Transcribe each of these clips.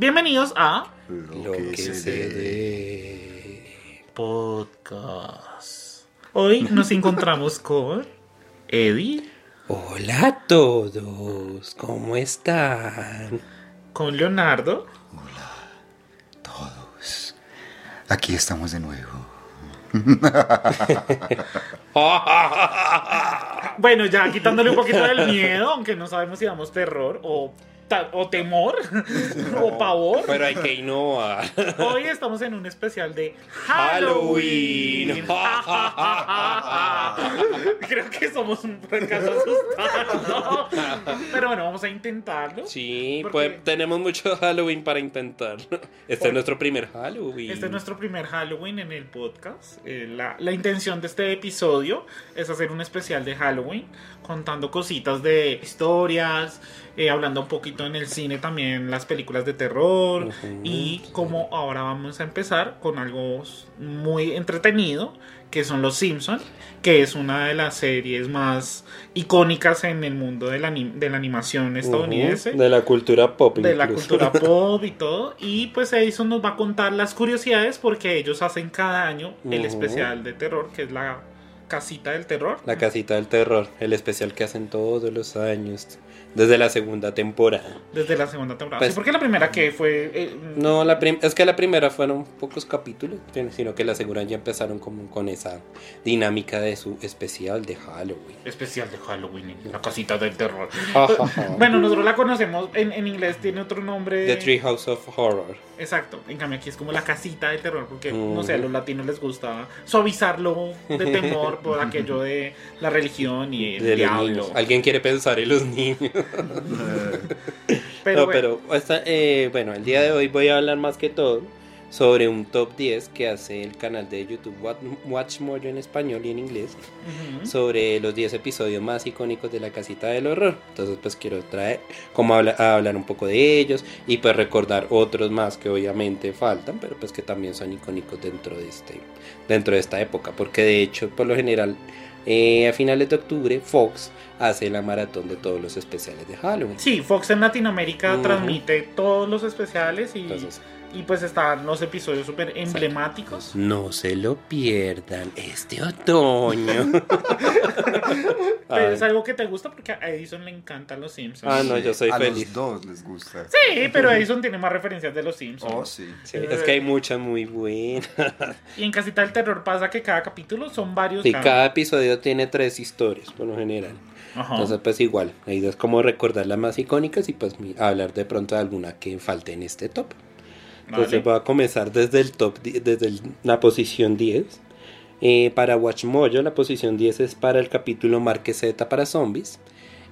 Bienvenidos a Lo, que, se, dé. Podcast. Hoy nos encontramos con Eddie, Hola a todos, ¿cómo están? con Leonardo. Todos. Aquí estamos de nuevo. Bueno, ya quitándole un poquito del miedo, aunque no sabemos si damos terror o, o temor o pavor. Pero hay que innovar. Hoy estamos en un especial de Halloween. Halloween. Creo que somos un fracaso asustado. Pero bueno, vamos a intentarlo. Sí, Porque- pues tenemos mucho Halloween para intentar. Este es nuestro primer Halloween. Este es nuestro primer Halloween en el podcast. Eh, la, la intención de este episodio es hacer un especial de Halloween, contando cositas de historias, eh, hablando un poquito en el cine también, las películas de terror. Y como ahora vamos a empezar con algo muy entretenido, que son Los Simpson, que es una de las series más icónicas en el mundo de la, anim- de la animación estadounidense De la cultura pop. de la cultura pop y todo. Y pues Edison nos va a contar las curiosidades porque ellos hacen cada año el especial de terror, que es la casita del terror. La casita del terror, el especial que hacen todos los años, desde la segunda temporada. Desde la segunda temporada. Pues- sí, porque la primera que fue... eh, No, la es que la primera fueron pocos capítulos, sino que la segunda ya empezaron como con esa dinámica de su especial de Halloween. Especial de Halloween, la casita del terror. Bueno, nosotros la conocemos, en, en inglés tiene otro nombre. The Tree House of Horror. Exacto, en cambio aquí es como la casita del terror, porque no sé, a los latinos les gusta suavizarlo de temor por aquello de la religión y el De diablo. Alguien quiere pensar en los niños. Pero, no, bueno, pero eh, bueno, el día de hoy voy a hablar más que todo sobre un top 10 que hace el canal de YouTube Wat- Watch Mojo en español y en inglés sobre los 10 episodios más icónicos de la casita del horror. Entonces pues quiero traer como habla- a hablar un poco de ellos y pues recordar otros más que obviamente faltan, pero pues que también son icónicos dentro de este dentro de esta época, porque de hecho por lo general eh, a finales de octubre Fox hace la maratón de todos los especiales de Halloween. Sí, Fox en Latinoamérica Ujú. transmite todos los especiales y, Entonces, y pues están los episodios súper emblemáticos. no se lo pierdan este otoño. Pero es algo que te gusta porque a Edison le encantan los Simpsons. Ah, no, yo soy A feliz. los dos les gusta. Sí, pero Edison tiene más referencias de los Simpsons. Oh, sí. Sí, es que hay muchas muy buenas. Y en Casita del Terror pasa que cada capítulo son varios. Sí, cada- cada episodio tiene tres historias, por lo general. Ajá. Entonces, pues igual, la idea es como recordar las más icónicas y pues hablar de pronto de alguna que falte en este top. Entonces Vale. voy a comenzar desde el top, desde el- la posición 10. Eh, para Watch Mojo, la posición 10 es para el capítulo Marqueseta para zombies,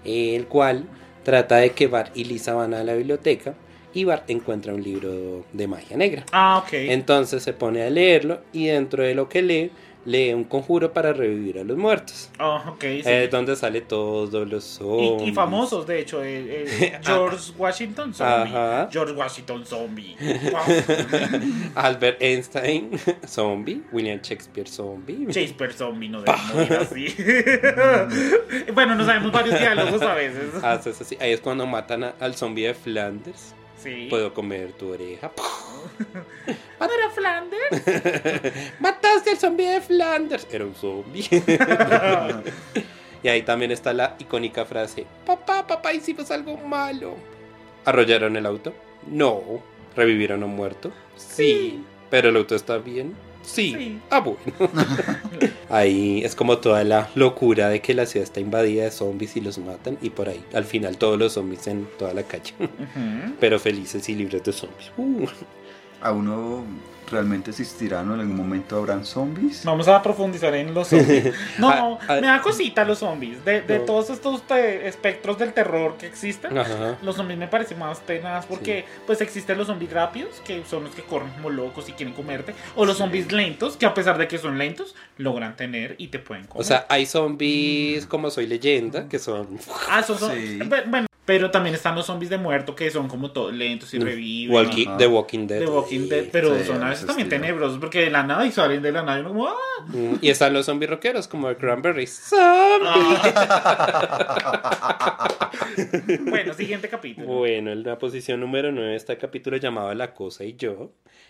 eh, el cual trata de que Bart y Lisa van a la biblioteca y Bart encuentra un libro de magia negra. Ah, ok. Entonces se pone a leerlo y dentro de lo que lee, lee un conjuro para revivir a los muertos. Ah, ok, sí. Es donde sale todos los zombies. y famosos, de hecho, eh, eh, George Washington Zombie. Ajá. George Washington Zombie. Wow. Albert Einstein, zombie. William Shakespeare, zombie. Shakespeare Zombie no debe morir así. bueno, no sabemos varios diálogos a veces. Haces así. Ahí es cuando matan a- al zombie de Flanders. Sí. Puedo comer tu oreja. ¿No era Flanders? Mataste al zombie de Flanders. Era un zombie. y ahí también está la icónica frase: Papá, papá, hicimos algo malo. ¿Arrollaron el auto? No. ¿Revivieron a un muerto? Sí. ¿Pero el auto está bien? Sí. Sí. Ah, bueno. Ahí es como toda la locura de que la ciudad está invadida de zombies y los matan. Y por ahí, al final, todos los zombies en toda la calle. Pero felices y libres de zombies. Uh. ¿A uno realmente existirán o en algún momento habrán zombies? Vamos a profundizar en los zombies. No, Ah, ah. me da cosita los zombies. De, de No. todos estos te- espectros del terror que existen, Ajá. los zombies me parecen más tenaz porque pues existen los zombies rápidos, que son los que corren como locos y quieren comerte, o los zombies lentos, que a pesar de que son lentos, logran tener y te pueden comer. O sea, hay zombies como Soy Leyenda, que son... ah, esos son- Sí. Bueno, Pero también están los zombies de muerto que son como todos lentos y reviven. Walkie-. The Walking Dead. The Walking Dead, pero Sí, son a veces también estilo. tenebrosos porque de la nada y salen de la nada y uno como ¡ah! Mm, Y están los zombies rockeros como el Cranberries. Zombie. Bueno, siguiente capítulo. Bueno, en la posición número 9 está el capítulo llamado La Cosa y Yo,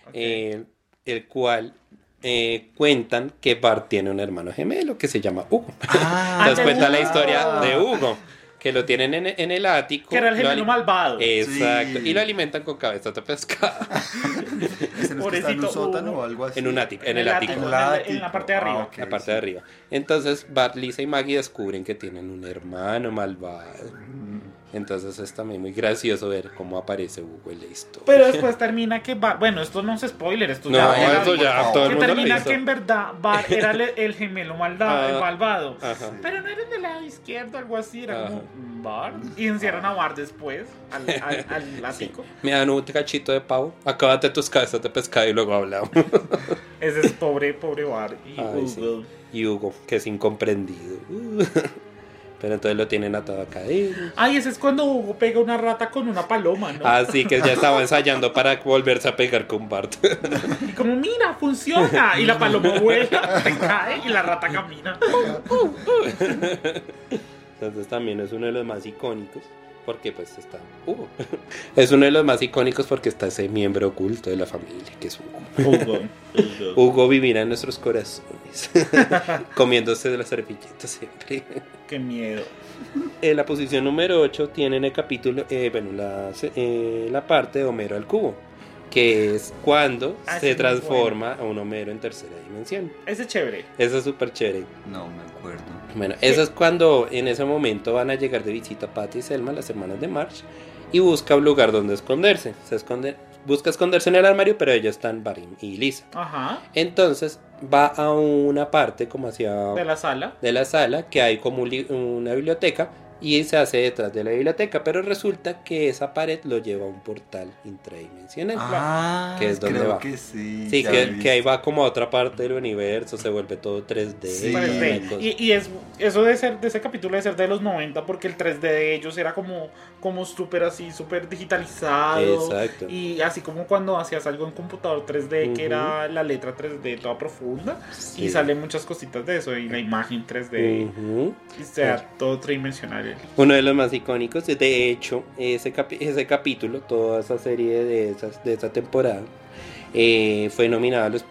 Ok. eh, el cual eh, cuentan que Bart tiene un hermano gemelo que se llama Hugo. Ah, Entonces de cuenta la historia de Hugo, que lo tienen en, en el ático. que era el lo gemelo malvado. Exacto, Sí. y lo alimentan con cabezas de pescado. ese no es que está en un sótano Hugo. o algo así. En un ático, en el ático. En, la, ático. en la parte de arriba. Ah, la parte sí. de arriba. Entonces Bart, Lisa y Maggie descubren que tienen un hermano malvado. Mm. Entonces es también muy gracioso ver cómo aparece Hugo en la historia. Pero después termina que Bart, bueno, esto no es spoiler, esto no, ya eso ya todo el que mundo lo termina hizo. que en verdad Bart era el, el gemelo malda- Ah. el malvado. Ajá. Pero no era del lado izquierdo, algo así, era Ajá. como Bart. Y encierran a Bart después al, al, al ático. Me dan un cachito de pavo, acábate tus cabezas de pescado y luego hablamos. Ese es pobre, pobre Bart. Y Ay, Hugo. sí. Y Hugo, que es incomprendido. Pero entonces lo tienen atado acá. cadena. Ay, ese es cuando Hugo pega una rata con una paloma, ¿no? Así que ya estaba ensayando para volverse a pegar con Bart. Y como, mira, funciona. Y la paloma vuela, se cae y la rata camina. Entonces también es uno de los más icónicos. Porque pues está Hugo. Es uno de los más icónicos porque está ese miembro oculto de la familia, que es Hugo. Hugo. Hugo. Vivirá en nuestros corazones. Comiéndose de las servilletas siempre. Qué miedo. En la posición número 8 tienen el capítulo, eh, bueno, la, eh, la parte de Homero al cubo, que es cuando Ah, se transforma a un Homero en tercera dimensión. Ese es chévere. Eso es súper chévere. No me acuerdo. Bueno, eso es cuando en ese momento van a llegar de visita Patty y Selma, las hermanas de March, y busca un lugar donde esconderse. Se esconde, busca esconderse en el armario, pero ellos están Barry y Lisa. Ajá. Entonces va a una parte como hacia De la sala. de la sala que hay como una biblioteca y se hace detrás de la biblioteca, pero resulta que esa pared lo lleva a un portal intradimensional. Ah, Que es donde creo va. que sí. Sí, que, que ahí va como a otra parte del universo, se vuelve todo 3D. Sí. y 3D. una cosa. Y, y es, eso de ser de ese capítulo de ser de los 90 porque el 3D de ellos era como, como súper así, súper digitalizado. Exacto. Y así como cuando hacías algo en computador 3D, Ujú. que era la letra 3D toda profunda. Sí. Y salen muchas cositas de eso. Y la imagen 3D. Ujú. Y sea todo tridimensional. Uno de los más icónicos, de hecho, ese, ese capítulo, toda esa serie de, esas, de esa temporada, eh, fue, nominado a los,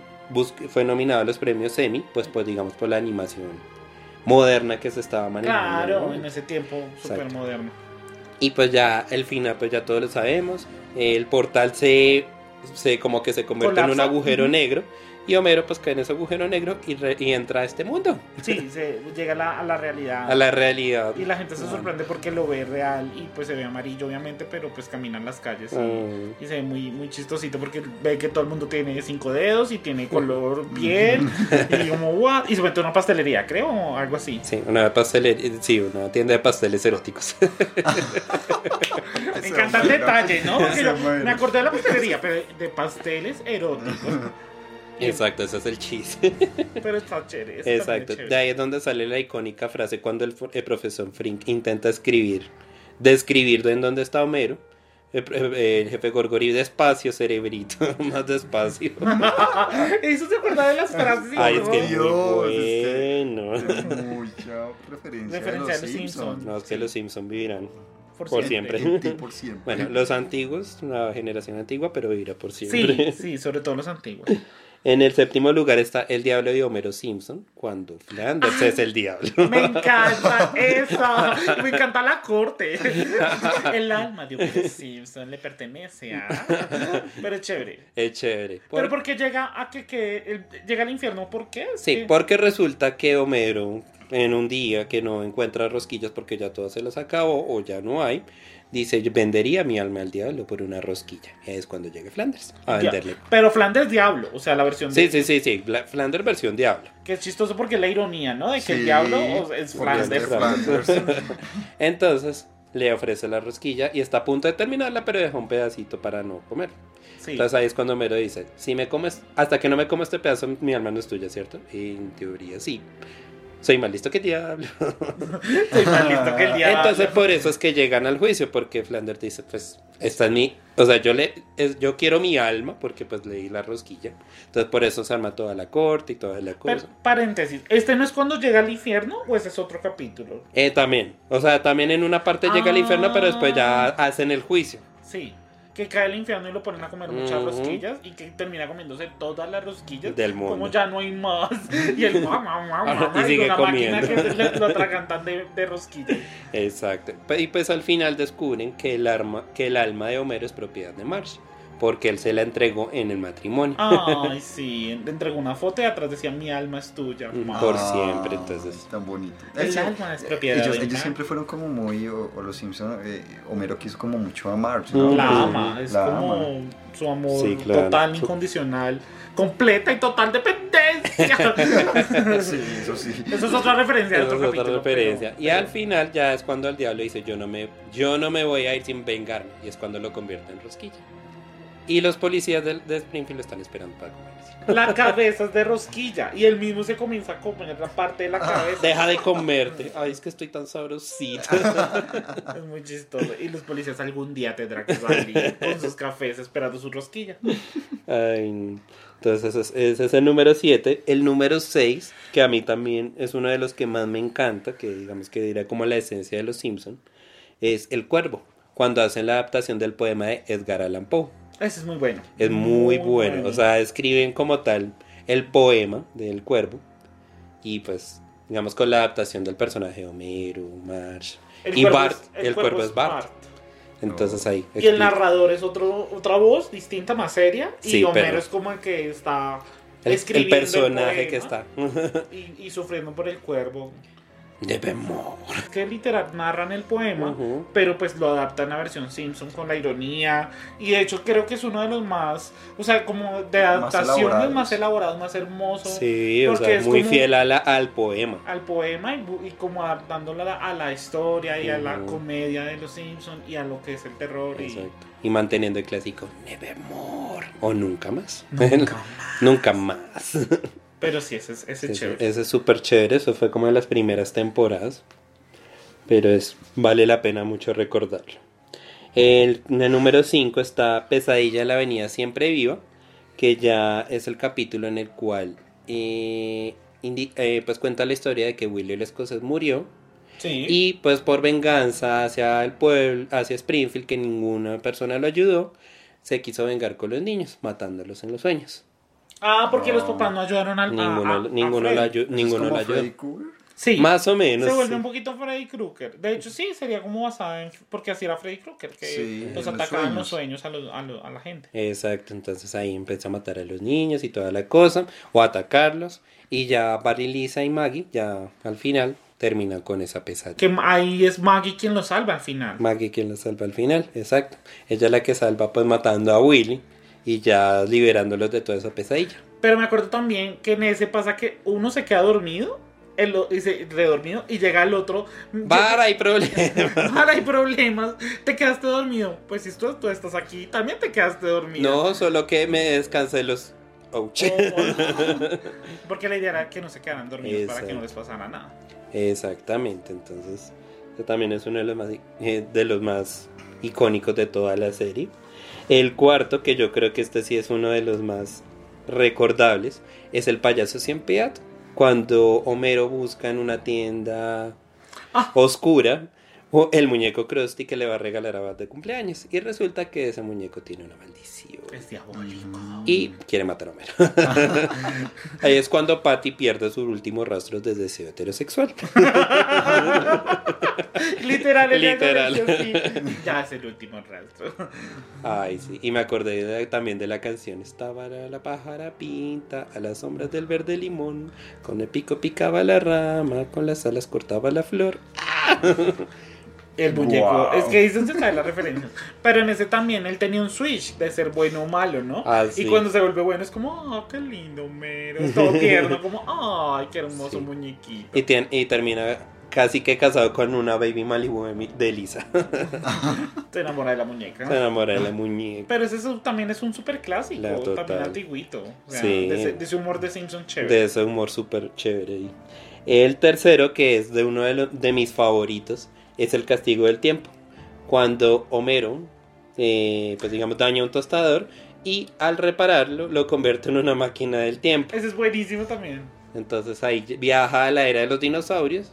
fue nominado a los premios Emmy, pues, pues digamos por la animación moderna que se estaba manejando. Claro, ¿no? en ese tiempo súper moderno. Y pues ya el final, pues ya todos lo sabemos. El portal se, se como que se convierte en un Colapsa. agujero negro. Y Homero pues cae en ese agujero negro y, re- y entra a este mundo, Sí, se llega a la, a la realidad. a la realidad. Y la gente se sorprende porque lo ve real y pues se ve amarillo obviamente, pero pues caminan las calles y, y se ve muy, muy chistosito porque ve que todo el mundo tiene cinco dedos y tiene color piel y como what y se mete una pastelería, creo, o algo así. Sí, una pastelería, sí, una tienda de pasteles eróticos. Me encanta el detalle, ¿no? Porque yo me acordé de la pastelería, pero de pasteles eróticos. Exacto, ese es el chiste. Pero está chévere. eso también es Exacto, chévere. de ahí es donde sale la icónica frase cuando el, el profesor Frink intenta escribir, describir en dónde está Homero. El, jefe Gorgori, despacio, cerebrito, más despacio. Eso se acuerda de las frases. Ay, es que Dios, es bueno. Es mucha referencia, Referencia a los Simpsons. No, es que los Simpson vivirán Por por siempre. siempre. Por siempre. Bueno, los antiguos, la generación antigua, pero vivirá por Sí, siempre. sí, sobre todo los antiguos. En el séptimo lugar está el diablo de Homero Simpson, cuando Flanders es el diablo. Me encanta esa. Me encanta la corte. El alma de Homero Simpson le pertenece a. Pero es chévere. Es chévere. Por- Pero porque llega a que, que llega al infierno, ¿por qué? Sí, que- porque resulta que Homero, en un día que no encuentra rosquillas porque ya todas se las acabó o ya no hay, dice, "Yo vendería mi alma al diablo por una rosquilla. Es cuando llegue Flanders a Ya. venderle. Pero Flanders Diablo, o sea, la versión de. Sí, sí, sí, sí, Bla- Flanders versión diablo. Que es chistoso porque es la ironía, ¿no? De que el Sí, diablo o- es de Flanders. Flanders. Entonces le ofrece la rosquilla y está a punto de terminarla, pero deja un pedacito para no comer. Sí. Entonces ahí es cuando Homero dice, si me comes, hasta que no me comes este pedazo, mi alma no es tuya, ¿cierto? Y en teoría sí. Soy más listo que el diablo. Soy más listo que el diablo. Entonces por eso es que llegan al juicio, porque Flanders dice, pues, esta es mi, o sea, yo le, es- yo quiero mi alma, porque pues leí la rosquilla. Entonces por eso se arma toda la corte y toda la Pero, cosa. paréntesis, ¿este no es cuando llega al infierno o ese es otro capítulo? Eh, también, o sea, también en una parte llega al infierno, pero después ya Ah. hacen el juicio. Sí. Que cae al infierno y lo ponen a comer muchas rosquillas y que termina comiéndose todas las rosquillas. Del mundo. Como ya no hay más. Y el mamá, mamá, Y sigue una máquina que le- lo atragantan de, de rosquillas. Exacto. Y pues al final descubren que el, arma, que el alma de Homero es propiedad de Marge, porque él se la entregó en el matrimonio. Ay, sí. Le entregó una foto y atrás decía: Mi alma es tuya. Por siempre, entonces. Tan bonito. El alma es propiedad ellos, de ellos Marge. siempre fueron como muy, o, o los Simpsons, eh, Homero quiso como mucho a Marge, ¿no? La ama, es la como ama. su amor Sí, claro. total, incondicional, completa y total dependencia. Sí, eso sí. Eso es otra referencia otro es otra capítulo, referencia. pero- Y al final ya es cuando el diablo dice yo no me yo no me voy a ir sin vengarme y es cuando lo convierte en rosquilla. Y los policías de, de Springfield lo están esperando para comerse. La cabeza es de rosquilla y él mismo se comienza a comer la parte de la cabeza. Deja de comerte. Ay, es que estoy tan sabrosito. Es muy chistoso. Y los policías algún día tendrán que salir con sus cafés esperando su rosquilla. Ay, entonces ese es, ese es el número 7. El número 6, que a mí también es uno de los que más me encanta, que digamos que dirá como la esencia de los Simpson, es El Cuervo, cuando hacen la adaptación del poema de Edgar Allan Poe. Ese es muy bueno. Es muy, bueno. O sea, escriben como tal el poema del cuervo. Y pues, digamos, con la adaptación del personaje de Homero. El y Bart, es- el, cuervo es Bart. Entonces ahí. Y el narrador es otro, otra voz distinta, más seria. Y Sí, Homero pero- es como el que está el, el personaje que poema está. Y, y sufriendo por el cuervo. Debemos. Es que literal narran el poema, pero pues lo adaptan a versión Simpson con la ironía. Y de hecho creo que es uno de los más, o sea, como de adaptaciones elaborados. más elaborados, más hermosos Sí, o sea, es muy como- fiel a la- al poema. al poema y, y como adaptándola a la, a la historia y a la comedia de los Simpson y a lo que es el terror. Y... Exacto. Y manteniendo el clásico Nevermore. O nunca más. Nunca nunca más. Pero sí, ese es, ese es Ese, chévere. ese es súper chévere, eso fue como de las primeras temporadas. Pero es vale la pena mucho recordarlo. El, en el número 5 está Pesadilla en la Avenida Siempre Viva, que ya es el capítulo en el cual eh, eh, pues cuenta la historia de que Willy el escocés murió Sí. y pues por venganza hacia el pueblo, hacia Springfield, que ninguna persona lo ayudó, se quiso vengar con los niños, matándolos en los sueños. Ah, porque los papás no ayudaron al a- Ninguno, a- a ninguno, lo, ayu- ¿Es ninguno lo ayudó. Sí. Más o menos. se vuelve sí. un poquito Freddy Krueger. De hecho, sí, sería como basada en. Porque así era Freddy Krueger, que Sí, los en los atacaban los sueños. a, los- a los- a la gente. Exacto, entonces ahí empieza a matar a los niños y toda la cosa, o a atacarlos, y ya Barry, Lisa y Maggie, ya al final, terminan con esa pesadilla. Que ahí es Maggie quien lo salva al final. Maggie quien la salva al final, exacto. Ella es la que salva pues matando a Willy y ya liberándolos de toda esa pesadilla. Pero me acuerdo también que en ese pasa que uno se queda dormido. El, o- y se redormido y llega el otro. Bar, hay problemas. Ahora hay problemas. Te quedaste dormido. Pues si tú, tú estás aquí, también te quedaste dormido. No, solo que me descansé los... Ouch. Oh, Porque la idea era que no se quedaran dormidos para que no les pasara nada. Exactamente, entonces este también es uno de los más eh, de los más icónicos de toda la serie. El cuarto, que yo creo que este sí es uno de los más recordables, es el payaso sin piedad. Cuando Homero busca en una tienda Ah. oscura o el muñeco Krusty que le va a regalar a Bart de cumpleaños y resulta que ese muñeco tiene una maldición Es diabólico. y quiere matar a Homero. Ahí es cuando Patty pierde sus últimos rastros de deseo heterosexual. Literal, Literal. sí. Ya es el último rastro. Ay, sí. Y me acordé de- también de la canción. Estaba la, la pájara pinta a las sombras del verde limón. Con el pico picaba la rama, con las alas cortaba la flor. El muñeco. Wow. Es que dicen se sabe la referencia. Pero en ese también él tenía un switch de ser bueno o malo, ¿no? Ah, y sí. cuando se vuelve bueno es como, oh, qué lindo, mero. Es todo tierno, como, ay, qué hermoso Sí. muñequito. Y, tien- y termina casi que casado con una baby Malibu de mi- de Lisa. Se enamora de la Se muñeca. enamora de la muñeca. Pero ese es- también es un super clásico, también antiguito. O sea, Sí. de, ese, de ese humor de Simpson chévere. De ese humor súper chévere. El tercero, que es de uno de, de mis favoritos, es el castigo del tiempo. Cuando Homero, eh, pues digamos, daña un tostador y al repararlo lo convierte en una máquina del tiempo. Ese es buenísimo también. Entonces ahí viaja a la era de los dinosaurios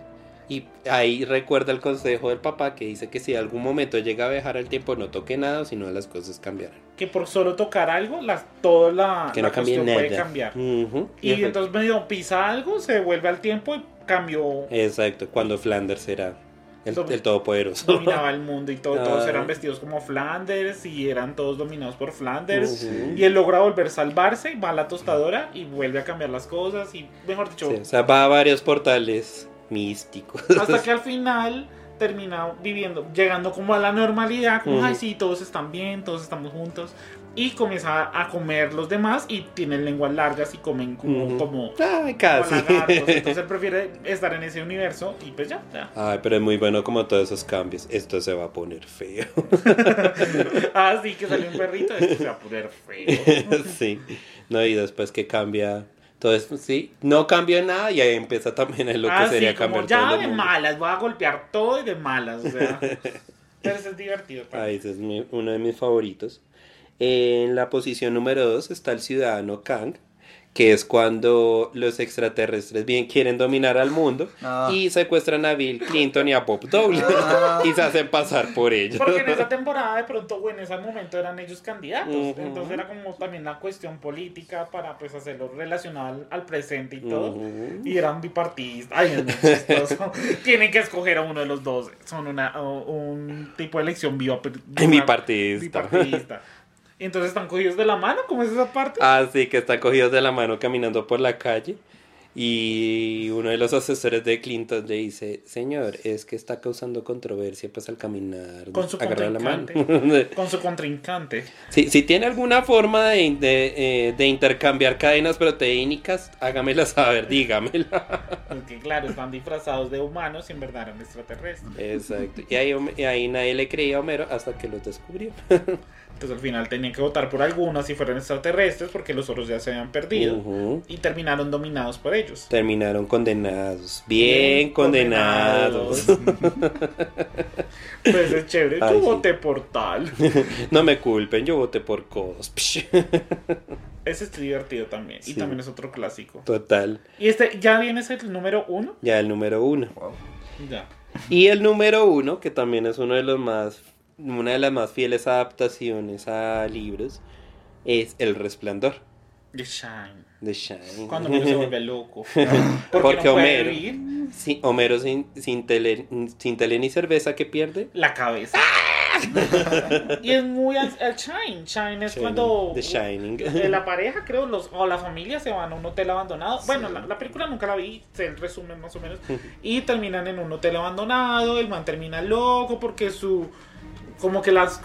y ahí recuerda el consejo del papá que dice que si algún momento llega a viajar al tiempo no toque nada, sino las cosas cambiarán. Que por solo tocar algo, las, toda la, Que la no cambie cuestión nada. puede cambiar. Ujú, Y efecto- entonces medio pisa algo, se devuelve al tiempo y cambió, Exacto, cuando Flanders era el, el todopoderoso. dominaba el mundo y todo, todos eran vestidos como Flanders y eran todos dominados por Flanders. Ujú. Y él logra volver a salvarse, va a la tostadora y vuelve a cambiar las cosas y mejor dicho, Sí, o sea, va a varios portales místicos. hasta que al final termina viviendo, llegando como a la normalidad, como, ay sí, todos están bien, todos estamos juntos. Y comienza a comer los demás y tienen lenguas largas y comen como, Ujú. como, Ay, como casi. lagartos. Entonces él prefiere estar en ese universo y pues ya, ya. Ay, pero es muy bueno como todos esos cambios. Esto se va a poner feo. ah, sí, que salió un perrito, esto se va a poner feo. sí. No, y después que cambia. Eso, sí. No cambia nada y ahí empieza también en lo que ah, sería sí, como cambiar ya todo de mundo. malas, voy a golpear todo y de malas, o sea. Pero eso es divertido. pues. Ah, ese es mi- uno de mis favoritos. En la posición número 2 está el ciudadano Kang, que es cuando los extraterrestres bien quieren dominar al mundo Ah. y secuestran a Bill Clinton y a Bob Dole Ah. y se hacen pasar por ellos. Porque en esa temporada de pronto, o en ese momento eran ellos candidatos. Entonces era como también la cuestión política para pues hacerlo relacionado al, al presente y todo. Y eran bipartidistas. Ay. Tienen que escoger a uno de los dos. Son una, un tipo de elección biop- Bipartidista. bipartidista. Entonces están cogidos de la mano, ¿cómo es esa parte? Ah, sí, que están cogidos de la mano caminando por la calle. Y uno de los asesores de Clinton le dice, señor, es que está causando controversia pues al caminar. Con su agarrar la mano. Con su contrincante. si, si tiene alguna forma de, de, eh, de intercambiar cadenas proteínicas, hágamela saber, dígamela. Porque claro, están disfrazados de humanos y en verdad eran extraterrestres. Exacto. Y ahí, y ahí nadie le creía a Homero hasta que los descubrió. Entonces al final tenían que votar por algunos si fueran extraterrestres porque los otros ya se habían perdido. Y terminaron dominados por ellos. Terminaron condenados. Bien, condenados. pues es chévere. Ay, Yo sí. voté por tal. No me culpen, yo voté por Cos. Ese es divertido también. Y también es otro clásico. Total. Y este, ¿ya vienes el número uno? Ya el número uno. Wow. Ya. Y el número uno, que también es uno de los más, una de las más fieles adaptaciones a libros, es El Resplandor The Shine. de Shine. Cuando uno se vuelve loco. Porque, Porque no Homero. Sí, Homero sin, sin, tele, sin tele ni cerveza que pierde. la cabeza. y es muy al, al Shine. Shine es cuando The Shining. eh, la pareja, creo, los, o la familia se van a un hotel abandonado. Bueno, la, la película nunca la vi, sé el resumen más o menos. Y terminan en un hotel abandonado. El man termina loco porque su. Como que las,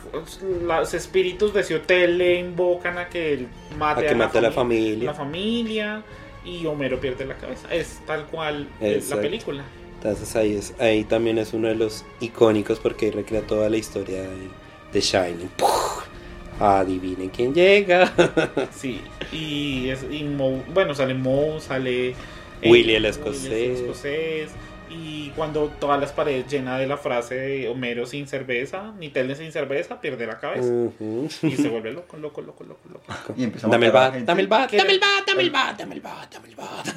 los espíritus de ese hotel le invocan a que él mate A que la mate a la fami- familia. La familia. Y Homero pierde la cabeza. Es tal cual es la película. Entonces ahí, es, ahí también es uno de los icónicos porque recrea toda la historia de, de Shining. ¡Puf! Adivinen quién llega. Sí, y, es, y bueno, sale Moe, sale eh, Willy el Willy escocés. escocés, Y cuando todas las paredes llenas de la frase de Homero sin cerveza, ni tele sin cerveza, pierde la cabeza. Y se vuelve loco, loco, loco, loco, loco. Y empezamos Dame el a matar a bat, dame el bat, dame el bat, dame el bat, dame el bat, dame el bat.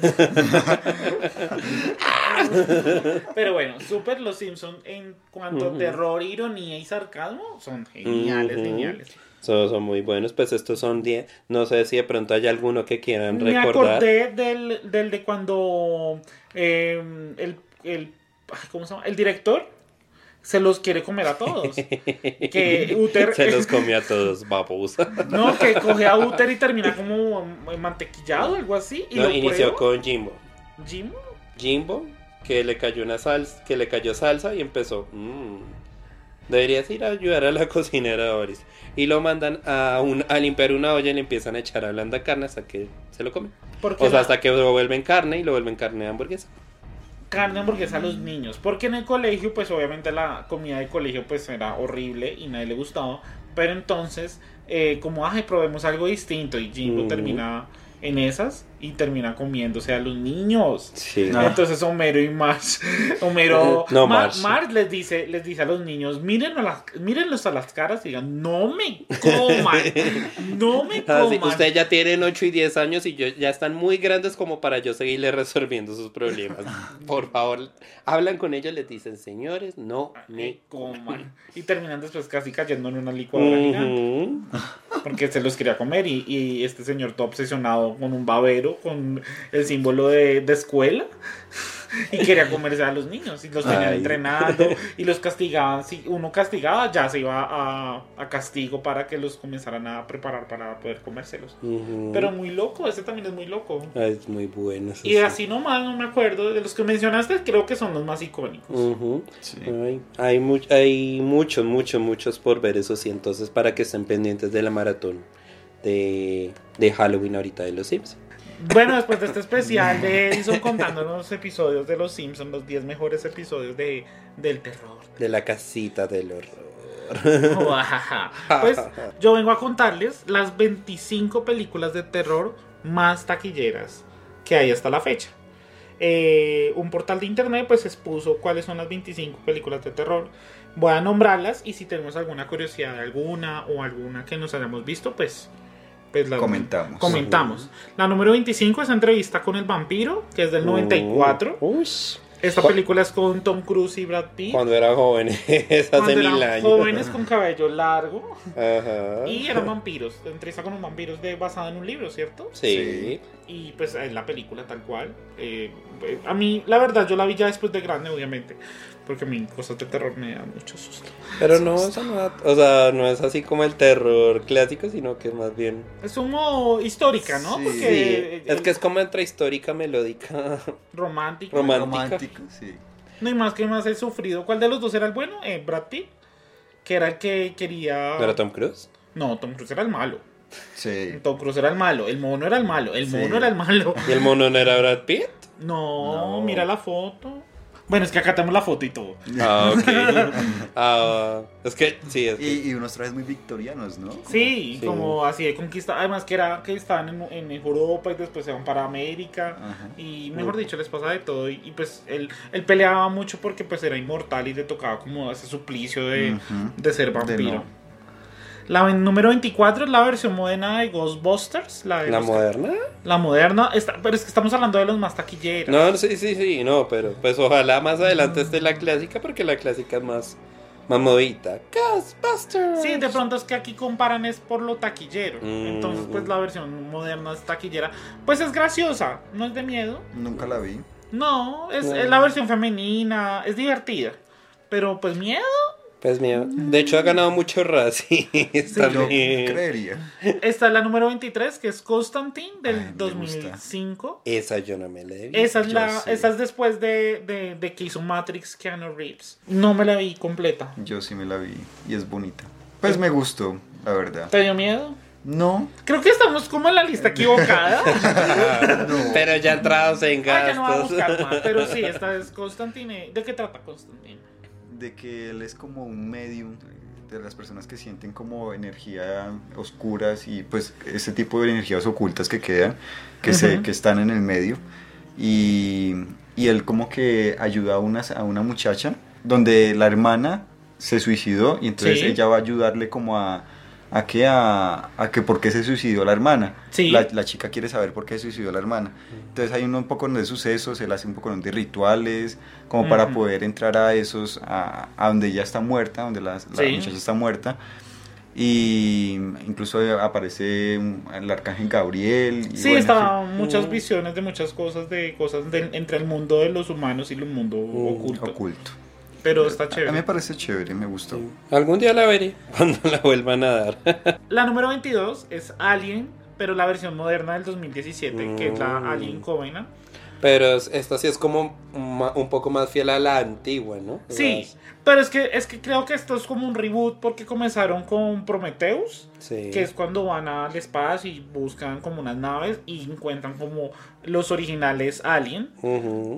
Pero bueno, super Los Simpsons en cuanto a terror, ironía y sarcasmo son geniales, geniales. Son, son muy buenos, pues estos son 10. No sé si de pronto hay alguno que quieran Me recordar. acordé del, del de cuando eh, el, el, ay, ¿cómo se llama? el director se los quiere comer a todos. que Uther Se los come a todos, babosa. no, que coge a Uther y termina como mantequillado, algo así. Y No, lo inició prueba. con Jimbo. Jim. Jimbo, que le cayó una salsa, que le cayó salsa y empezó. "Mm, deberías ir a ayudar a la cocinera Doris. Y lo mandan a, un, a limpiar una olla y le empiezan a echar a blanda carne hasta que se lo comen. O sea, la hasta que lo vuelven carne y lo vuelven carne de hamburguesa. Carne hamburguesa a los niños. Porque en el colegio, pues obviamente la comida de colegio pues era horrible y nadie le gustaba. Pero entonces, eh, como, ay, probemos algo distinto. Y Jimbo Ujú. termina en esas y termina comiéndose a los niños. Sí. Ah. Entonces Homero y Marge, Homero, No, Mar-. Marge les dice, les dice a los niños, mírenlo a las, mírenlos a las caras y digan, no me coman, no me Ah, sí, coman. Ustedes ya tienen 8 y 10 años y yo, ya están muy grandes como para yo seguirle resolviendo sus problemas. Por favor, hablan con ellos, les dicen, señores, no me coman. Y terminan después casi cayendo en una licuadora gigante. Ujú. Porque se los quería comer y, y este señor todo obsesionado con un babero, con el símbolo de, de escuela. Y quería comerse a los niños y los tenían Ay. entrenando y los castigaban. Si uno castigaba, ya se iba a, a castigo para que los comenzaran a preparar para poder comérselos. Ujú. Pero muy loco, ese también es muy loco. Ah, es muy bueno. eso Y sí. así nomás, no me acuerdo. De los que mencionaste, creo que son los más icónicos. Ujú. Sí. Ay, hay, mu- hay muchos, muchos, muchos por ver eso sí. Entonces, para que estén pendientes de la maratón de, de Halloween ahorita de los Sims. Bueno, después de este especial de Edison contando los episodios de Los Simpsons, los 10 mejores episodios de, del terror. De la casita del horror. Pues yo vengo a contarles las 25 películas de terror más taquilleras que hay hasta la fecha. Eh, un portal de internet pues expuso cuáles son las 25 películas de terror. Voy a nombrarlas y si tenemos alguna curiosidad de alguna o alguna que nos hayamos visto, pues, pues la Comentamos. comentamos. La número 25 es Entrevista con el vampiro, que es del 94. Ush. Esta Cu- película es con Tom Cruise y Brad Pitt. Cuando era joven, es hace Cuando mil eran años. jóvenes con cabello largo Ajá. y eran vampiros. Entrevista con un vampiro es de, basada en un libro, ¿cierto? Sí. Y pues es la película tal cual. Eh, eh, a mí, la verdad, yo la vi ya después de grande, obviamente. Porque a mí cosas de terror me dan mucho susto. Pero no, eso no, da- o sea, no es así como el terror clásico, sino que es más bien... Es como histórica, ¿no? Sí. Porque Sí, eh, es que es como entre histórica, melódica. romántica. Romántica. Romántico, sí. No hay más que más he sufrido. ¿Cuál de los dos era el bueno? Eh, Brad Pitt. Que era el que quería. ¿No era Tom Cruise? No, Tom Cruise era el malo. Sí. Tom Cruise era el malo. El mono era el malo. El Sí. mono era el malo. ¿Y el mono no era Brad Pitt? No, No. mira la foto. Bueno, es que acá tenemos la foto y todo. Ah, ok. Ah, es que, sí, es que... Y, y unos trajes muy victorianos, ¿no? Sí, Sí. como así de conquista. Además que era que estaban en, en Europa y después se van para América. Ajá. Y mejor dicho, les pasa de todo. Y, y, pues él, él peleaba mucho porque pues era inmortal y le tocaba como ese suplicio de, de ser De vampiro. no. La número 24 es la versión moderna de Ghostbusters. La, de ¿La los- moderna? La moderna, está, pero es que estamos hablando de los más taquilleros. No, sí, sí, sí, no, pero pues ojalá más adelante esté la clásica porque la clásica es más, más movida. Ghostbusters. Sí, de pronto es que aquí comparan es por lo taquillero. Mm. Entonces, pues la versión moderna es taquillera. Pues es graciosa, no es de miedo. Nunca la vi. No, es, No. es la versión femenina, es divertida. Pero pues miedo. Pues mío. De hecho ha ganado mucho Razzie Yo también. creería. Esta es la número 23, que es Constantine del Ay, me gusta. 2005. Esa yo no me la he visto. Esa es, la, sí. esa es después de, de, de que hizo Matrix Keanu Reeves. No me la vi completa. Yo sí me la vi y es bonita. Pues me gustó, la verdad. ¿Te dio miedo? No. Creo que estamos como en la lista equivocada. No. Pero ya entrados en Ah, ya no a gastos. buscar más. Pero sí, esta es Constantine. ¿De qué trata Constantine? De que él es como un medium de las personas que sienten como energía oscuras y pues ese tipo de energías ocultas que quedan, que, se, que están en el medio. Y, y él como que ayuda a una, a una muchacha donde la hermana se suicidó y entonces Sí. ella va a ayudarle como a... ¿A qué? A, a que por qué se suicidó la hermana. Sí. La, la chica quiere saber por qué se suicidó la hermana. Entonces hay un, un poco de sucesos, él hace un poco de rituales, como para Ujú. poder entrar a esos, a, a donde ella está muerta, donde la, la Sí. muchacha está muerta. Y incluso aparece el arcángel Gabriel. Y Sí, bueno, estaban en muchas visiones de muchas cosas, de cosas de- entre el mundo de los humanos y el mundo Mm, oculto. oculto. Pero está A mí me chévere. parece chévere, me gustó. Algún día la veré cuando la vuelvan a dar. La número 22 es Alien, pero la versión moderna del 2017, que es la Mm. Alien Covenant. Pero es- esta sí es como un poco más fiel a la antigua, ¿no? O Sí, sea, pero es que, es que creo que esto es como un reboot porque comenzaron con Prometheus, sí. que es cuando van al espacio y buscan como unas naves y encuentran como los originales Alien.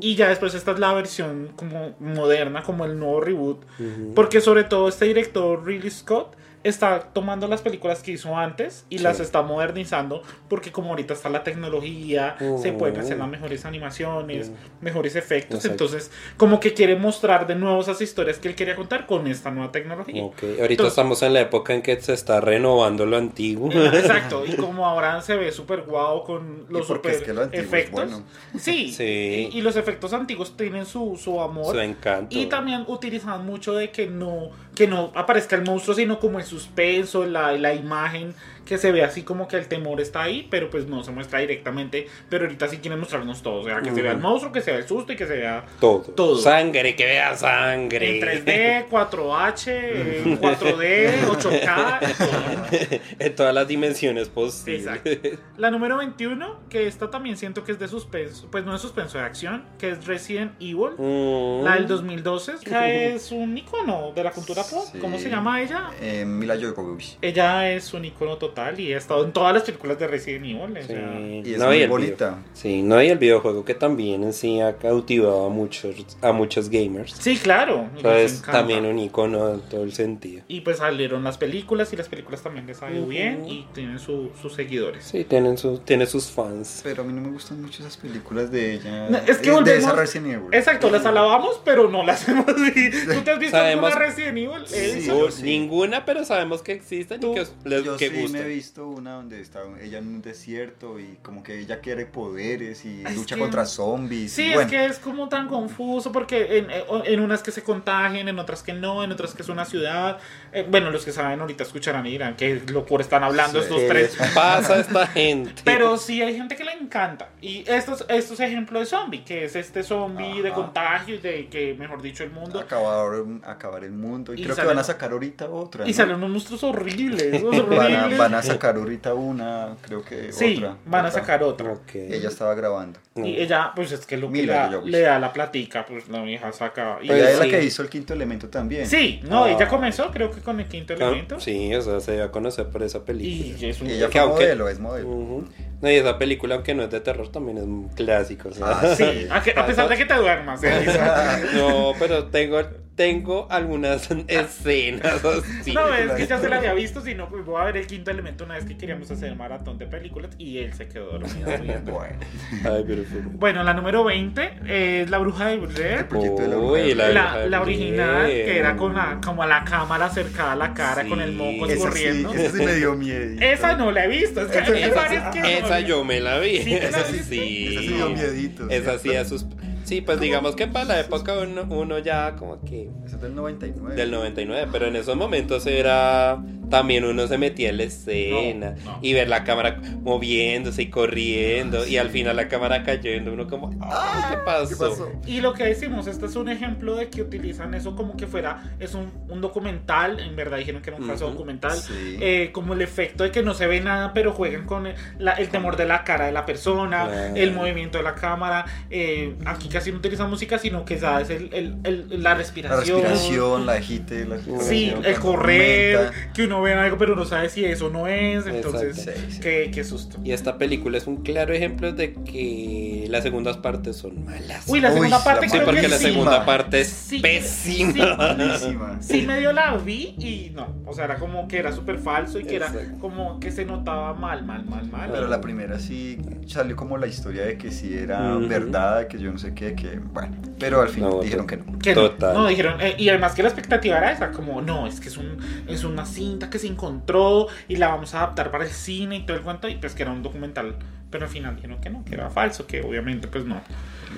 Y ya después esta es la versión como moderna, como el nuevo reboot. Porque sobre todo este director Ridley Scott está tomando las películas que hizo antes y Sí. las está modernizando porque como ahorita está la tecnología, se Mm. pueden hacer las mejores animaciones, Mm. mejores efectos, Exacto. entonces como que quiere mostrar de nuevo esas historias que él quería contar con esta nueva tecnología. Ok, ahorita Entonces- estamos en la época en que se está renovando lo antiguo. Exacto, y como ahora se ve súper guau con los super es que lo efectos. bueno. Sí, Sí. Y, y los efectos antiguos tienen su, su amor. Su encanto. Y también utilizaban mucho de que no, que no aparezca el monstruo, sino como el suspenso, la, la imagen, que se ve así como que el temor está ahí, pero pues no se muestra directamente. Pero ahorita sí quieren mostrarnos todo. O sea, que se vea el monstruo, que se vea el susto y que se vea todo. todo. Sangre, que vea sangre. en 3D, 4H, eh, 4D, 8K. todo. en todas las dimensiones posibles. Exacto. La número 21, que esta también siento que es de suspenso, pues no es suspenso de acción, que es Resident Evil. Mm. La del 2012, que es un icono de la cultura pop. Sí. ¿Cómo se llama ella? Eh, Mila Jovovich. Ella es un icono total y ha estado en todas las películas de Resident Evil. o Sí. sea, Y es No, muy el bonita. video- Sí, no, y el videojuego que también en sí ha cautivado a muchos, a muchos gamers. Sí, claro. O sea, les es encanta. también un icono en todo el sentido. Y pues salieron las películas y las películas también les ha ido Ujú. bien y tienen su- sus seguidores. Sí, tienen, su, tiene sus fans. Pero a mí no me gustan mucho esas películas de ella. No, es que de volvemos- esa Resident Evil. Exacto, las alabamos, pero no las hemos visto. ¿Tú te has visto Sabemos- alguna Resident Evil? Sí, Uh. Ninguna, pero sabemos que existen Tú- y que les que sí. He visto una donde está ella en un desierto y como que ella quiere poderes y Es lucha que- contra zombies. Sí, y es bueno, que es como tan confuso porque en, en unas que se contagian, en otras que no, en otras que es una ciudad. Eh, bueno, los que saben ahorita escucharán y dirán qué locura están hablando Sí. estos ¿Qué tres. pasa a esta gente? Pero sí hay gente que le encanta. Y estos, estos ejemplos de zombie, que es este zombie de Ajá. contagio y de que, mejor dicho, el mundo. acabar, acabar el mundo. Y, Y creo sale- que van a sacar ahorita otra. Y ¿no? salen unos monstruos horribles. Van a, horribles. Van a sacar ahorita una, creo que sí, otra. van a otra. sacar otra. Ella estaba grabando. Y ella, pues es que lo que la- le da la platica, pues la vieja saca. Y Ella Pues es la que hizo el quinto elemento también. Sí, no, Ah. ella comenzó, creo que con el quinto Ah, elemento. Sí, o sea, se dio a conocer por esa película. Y es un. Y ella Que fue aunque- modelo, es modelo. No, y esa película, aunque no es de terror, también es un clásico. o sea. Ah, Sí, a, que- a pesar de que te duermas. ¿eh? No, pero tengo, tengo algunas escenas así. No, es que ya se la había visto, sino pues voy a ver el quinto elemento una vez que queríamos hacer maratón de películas y él se quedó dormido. Bueno, Ay, pero fue- bueno, la número 20 es La Bruja de Blair. El proyecto de la Uy, la. La, la original, Blair. que era con la, como la cámara acercada a la cara, Sí. con el moco esa sí, corriendo. esa sí me dio miedo. Esa no la he visto. Es que hay varias que no Esa yo me la vi. ¿Sí esa sí. Esa sí dio miedito. Esa sí ¿cierto? Sí, pues digamos que para la época uno, uno ya como que... Esa es del 99. Del 99, pero en esos momentos era... También uno se metía en la escena No, no. y ver la cámara moviéndose y corriendo y al final la cámara cayendo, uno como, ¡ay, qué pasó! ¿Qué pasó? Y lo que decimos, este es un ejemplo de que utilizan eso como que fuera, es un, un documental, en verdad dijeron que era un caso Ujú. documental, Sí. eh, como el efecto de que no se ve nada, pero juegan con el, la- el temor de la cara de la persona, Claro. el movimiento de la cámara, eh, aquí casi no utiliza música, sino que sabes el, el- el- la La respiración. respiración, la agite, la Sí, respiración, el correr, aumenta. que uno ve algo pero no sabe si eso no es, entonces. Sí, sí. Qué, qué susto. Y esta película es un claro ejemplo de que las segundas partes son malas. Uy, la Uy, segunda la parte sí, creo porque que la sí. segunda parte es Sí, pésima. sí. Sí, medio la vi y no. O sea, era como que era súper falso y que era como que se notaba mal, mal, mal, mal. Pero la primera sí salió como la historia de que sí era Ujú. verdad, que yo no sé qué, que bueno. Pero al final No, dijeron que no. Que no, Total. no, dijeron, eh, y además que la expectativa era esa, como, no, es que es, un, es una cinta que se encontró y la vamos a adaptar para el cine y todo el cuento, y pues que era un documental, pero al final dijeron que no, que era falso, que obviamente pues no.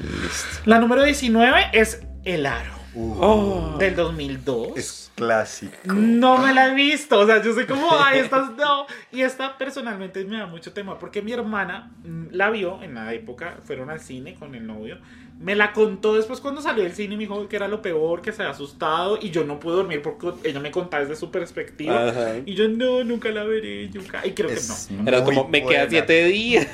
Listo. La número 19 es El Aro, Uh, Oh. del 2002. Es clásico. No me la he visto, o sea, yo sé como, ay, esta no. Y esta personalmente me da mucho temor porque mi hermana mm, la vio en la época, fueron al cine con el novio. Me la contó después cuando salió del cine y me dijo que era lo peor, que se había asustado y yo no pude dormir porque ella me contaba desde su perspectiva. Ajá. Y yo no, nunca la veré, nunca. Y creo Es que no. Era como, me quedan buena. siete días.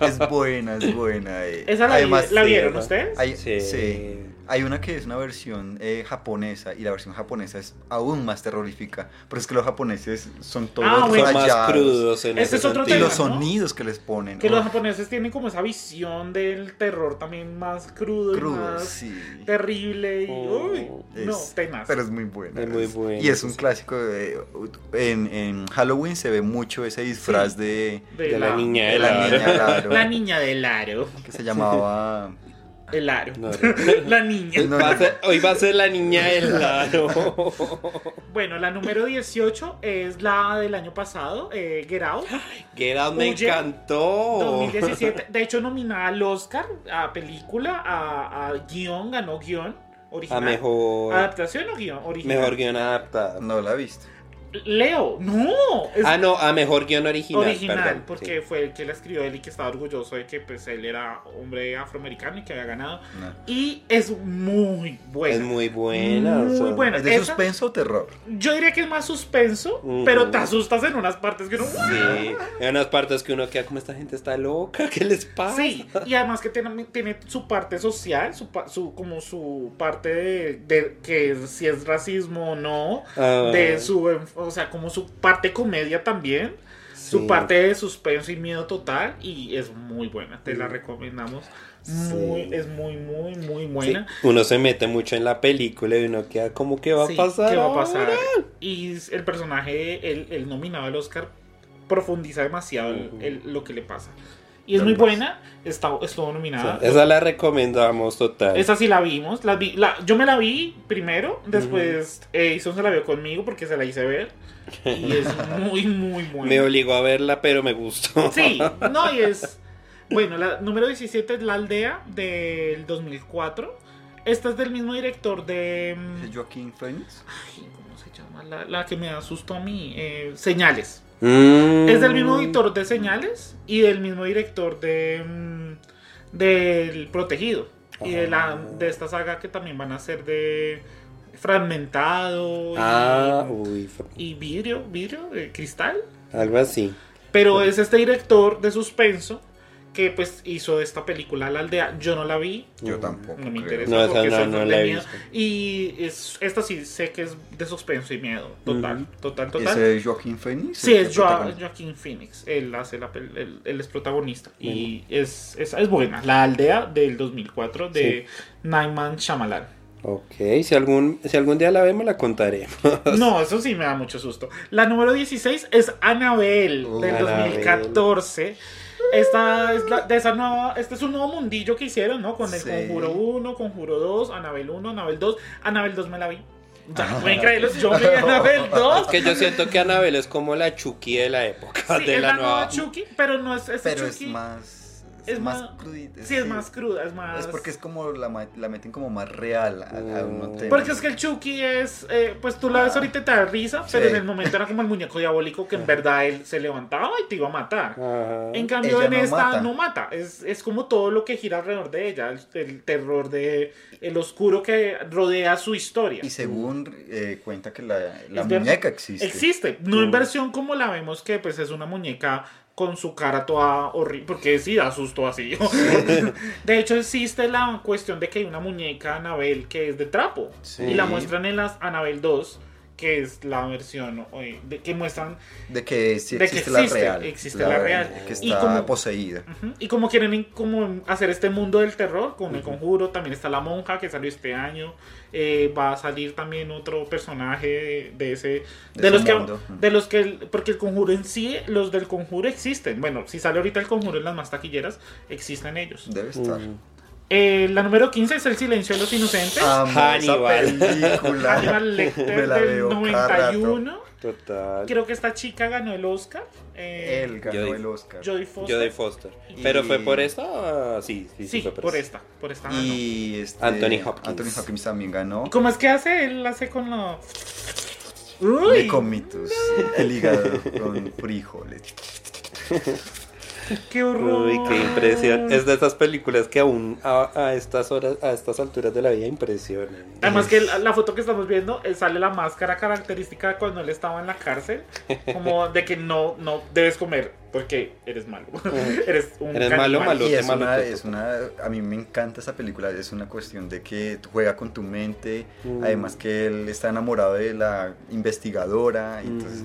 Es buena, es buena. eh. ¿Esa la, vi- vieron ustedes? Hay, Sí. sí. Hay una que es una versión eh, japonesa y la versión japonesa es aún más terrorífica. Pero es que los japoneses son todos Ah, bueno. Son más crudos en Ese ese es otro Y sentido. los tema, ¿no? sonidos que les ponen. Que los oh, japoneses tienen como esa visión del terror también más crudo, y Crudo, más sí. terrible. Y, Oh, uy, no, Es- tenaz. Pero es muy bueno. Es muy bueno, Y es un sí. clásico. de- en, en Halloween se ve mucho ese disfraz Sí. de, De la niña de de la la- niña Laro, La niña del aro. que se llamaba. El aro. No, la niña. No, Va a no. ser- hoy va a ser la niña del lado. Bueno, la número 18 es la del año pasado, eh, Get Out. Get Out me Huye, encantó. 2017. De hecho, nominada al Oscar a película, a, a guion, ganó guion A original. mejor, ¿Adaptación o guion original? mejor guion adaptado. No la he visto. Leo, no. Es Ah, no, a mejor guion original. original, perdón, porque sí. fue el que la escribió él y que estaba orgulloso de que pues él era hombre afroamericano y que había ganado. No. Y es muy buena. Es muy buena. Muy o sea, buena. ¿Es de Esa- suspenso o terror? Yo diría que es más suspenso, pero te asustas en unas partes que no. Sí, hay unas partes que uno queda como esta gente está loca, ¿qué les pasa? Sí, y además que tiene, tiene su parte social, su, pa- su como su parte de, de que si es racismo o no, Ah, de su, enf- o sea, como su parte comedia también, su parte de suspenso y miedo total y es muy buena, te la recomendamos. Muy, Sí. es muy, muy, muy Sí, buena. uno se mete mucho en la película y uno queda como que va a pasar. ¿Qué va a pasar? Y el personaje, el, el nominado al Oscar, profundiza demasiado el- el- lo que le pasa. Y es muy buena, está, estuvo nominada. esa la recomendamos total. Esa sí la vimos. La vi, la- yo me la vi primero, después Edison se la vio conmigo porque se la hice ver. Y es muy, muy Me buena. obligó a verla, pero me gustó. Sí, no, y es. Bueno, la número 17 es La Aldea del 2004. Esta es del mismo director de. mm, ¿Es Joaquín Phoenix? ay, ¿Cómo se llama? La, la que me asustó a mí. eh, Señales. Mm. Es del mismo director de Señales y del mismo director de. mm, del Protegido. Y de, la, de esta saga que también van a ser de. Fragmentado. y- Ah, uy, y vidrio, vidrio, eh, cristal. algo así. Pero es este director de suspenso que pues hizo esta película La Aldea. Yo no la vi, Yo tampoco. no me interesa No, esa porque no, soy no fan la he miedo. visto. Y es, esta sí sé que es de suspenso y miedo. Total, Ujú. total, total. ¿Ese es Joaquín Phoenix? Sí, es protagoniza? Joaquín Phoenix. Él hace la él, él es protagonista. Y es, es, es buena. La aldea del 2004 de Naiman Shyamalan. Ok, si algún, si algún día la vemos, la contaré. No, eso sí me da mucho susto. La número 16 es Annabelle Uh, del Annabelle. 2014. Esta es la, de esa nueva, este es un nuevo mundillo que hicieron, ¿no? Con el Sí. Conjuro 1, Conjuro 2, Annabelle 1, Annabelle 2. Annabelle 2 me la vi. Ya, Ah. pueden creerlo, yo me vi Annabelle 2. Es que yo siento que Annabelle es como la Chucky de la época Sí, de es la, la nueva. Chucky, pero no es ese Pero es Chucky. más. Es más más- crudita. Sí, es más cruda, es más. Es porque es como la, la meten como más real a, a uno Mm. tema. Porque es que el Chucky es, eh, pues tú la ves ahorita y te da risa, pero en el momento era como el muñeco diabólico que en verdad él se levantaba y te iba a matar. En cambio, Ella en no esta mata. no mata. Es, es como todo lo que gira alrededor de ella. El, el terror de. El oscuro que rodea su historia. Y según eh, cuenta que la, la muñeca existe. Existe. No en Mm. versión como la vemos, que pues es una muñeca con su cara toda horrible. Porque sí da susto así. de hecho, existe la cuestión de que hay una muñeca Anabel que es de trapo. Sí. Y la muestran en las Anabel 2. Que es la versión de, que muestran De que sí De que existe, la existe, real. existe la real. Que Y está como- poseída. Ujú. Y como quieren en- como hacer este mundo del terror con el conjuro, también está la monja que salió este año. Eh, va a salir también otro personaje de, de ese. De, De los ese que. mundo. De los que. Porque el conjuro en sí, los del conjuro existen. Bueno, si sale ahorita el conjuro en las más taquilleras, existen ellos. Debe estar. Mm. Eh, la número 15 es El silencio de los inocentes. Amo Hannibal. esa película. Hannibal Lecter Me la del veo cada rato. 91. Total. Creo que esta chica ganó el Oscar. Eh, Él ganó Jodie- el Oscar. Jodie Foster. Jodie Foster. Y- ¿Pero fue por esta? Ah, Sí, sí, sí, Sí, fue por esta. esta. Por esta ganó. Y este, Anthony Hopkins. Anthony Hopkins también ganó. ¿Y ¿Cómo es que hace? Él hace con la. Uy, comitos. El hígado con frijoles. qué horror. Uy, qué impresión. Es de esas películas que aún a, a estas horas, a estas alturas de la vida impresionan. Además que la, la foto que estamos viendo eh, sale la máscara característica de cuando él estaba en la cárcel, como de que no no debes comer porque eres malo, eres un Eres malo, malo. Es una, es una, a mí me encanta esa película, es una cuestión de que juega con tu mente, Mm. además que él está enamorado de la investigadora, entonces.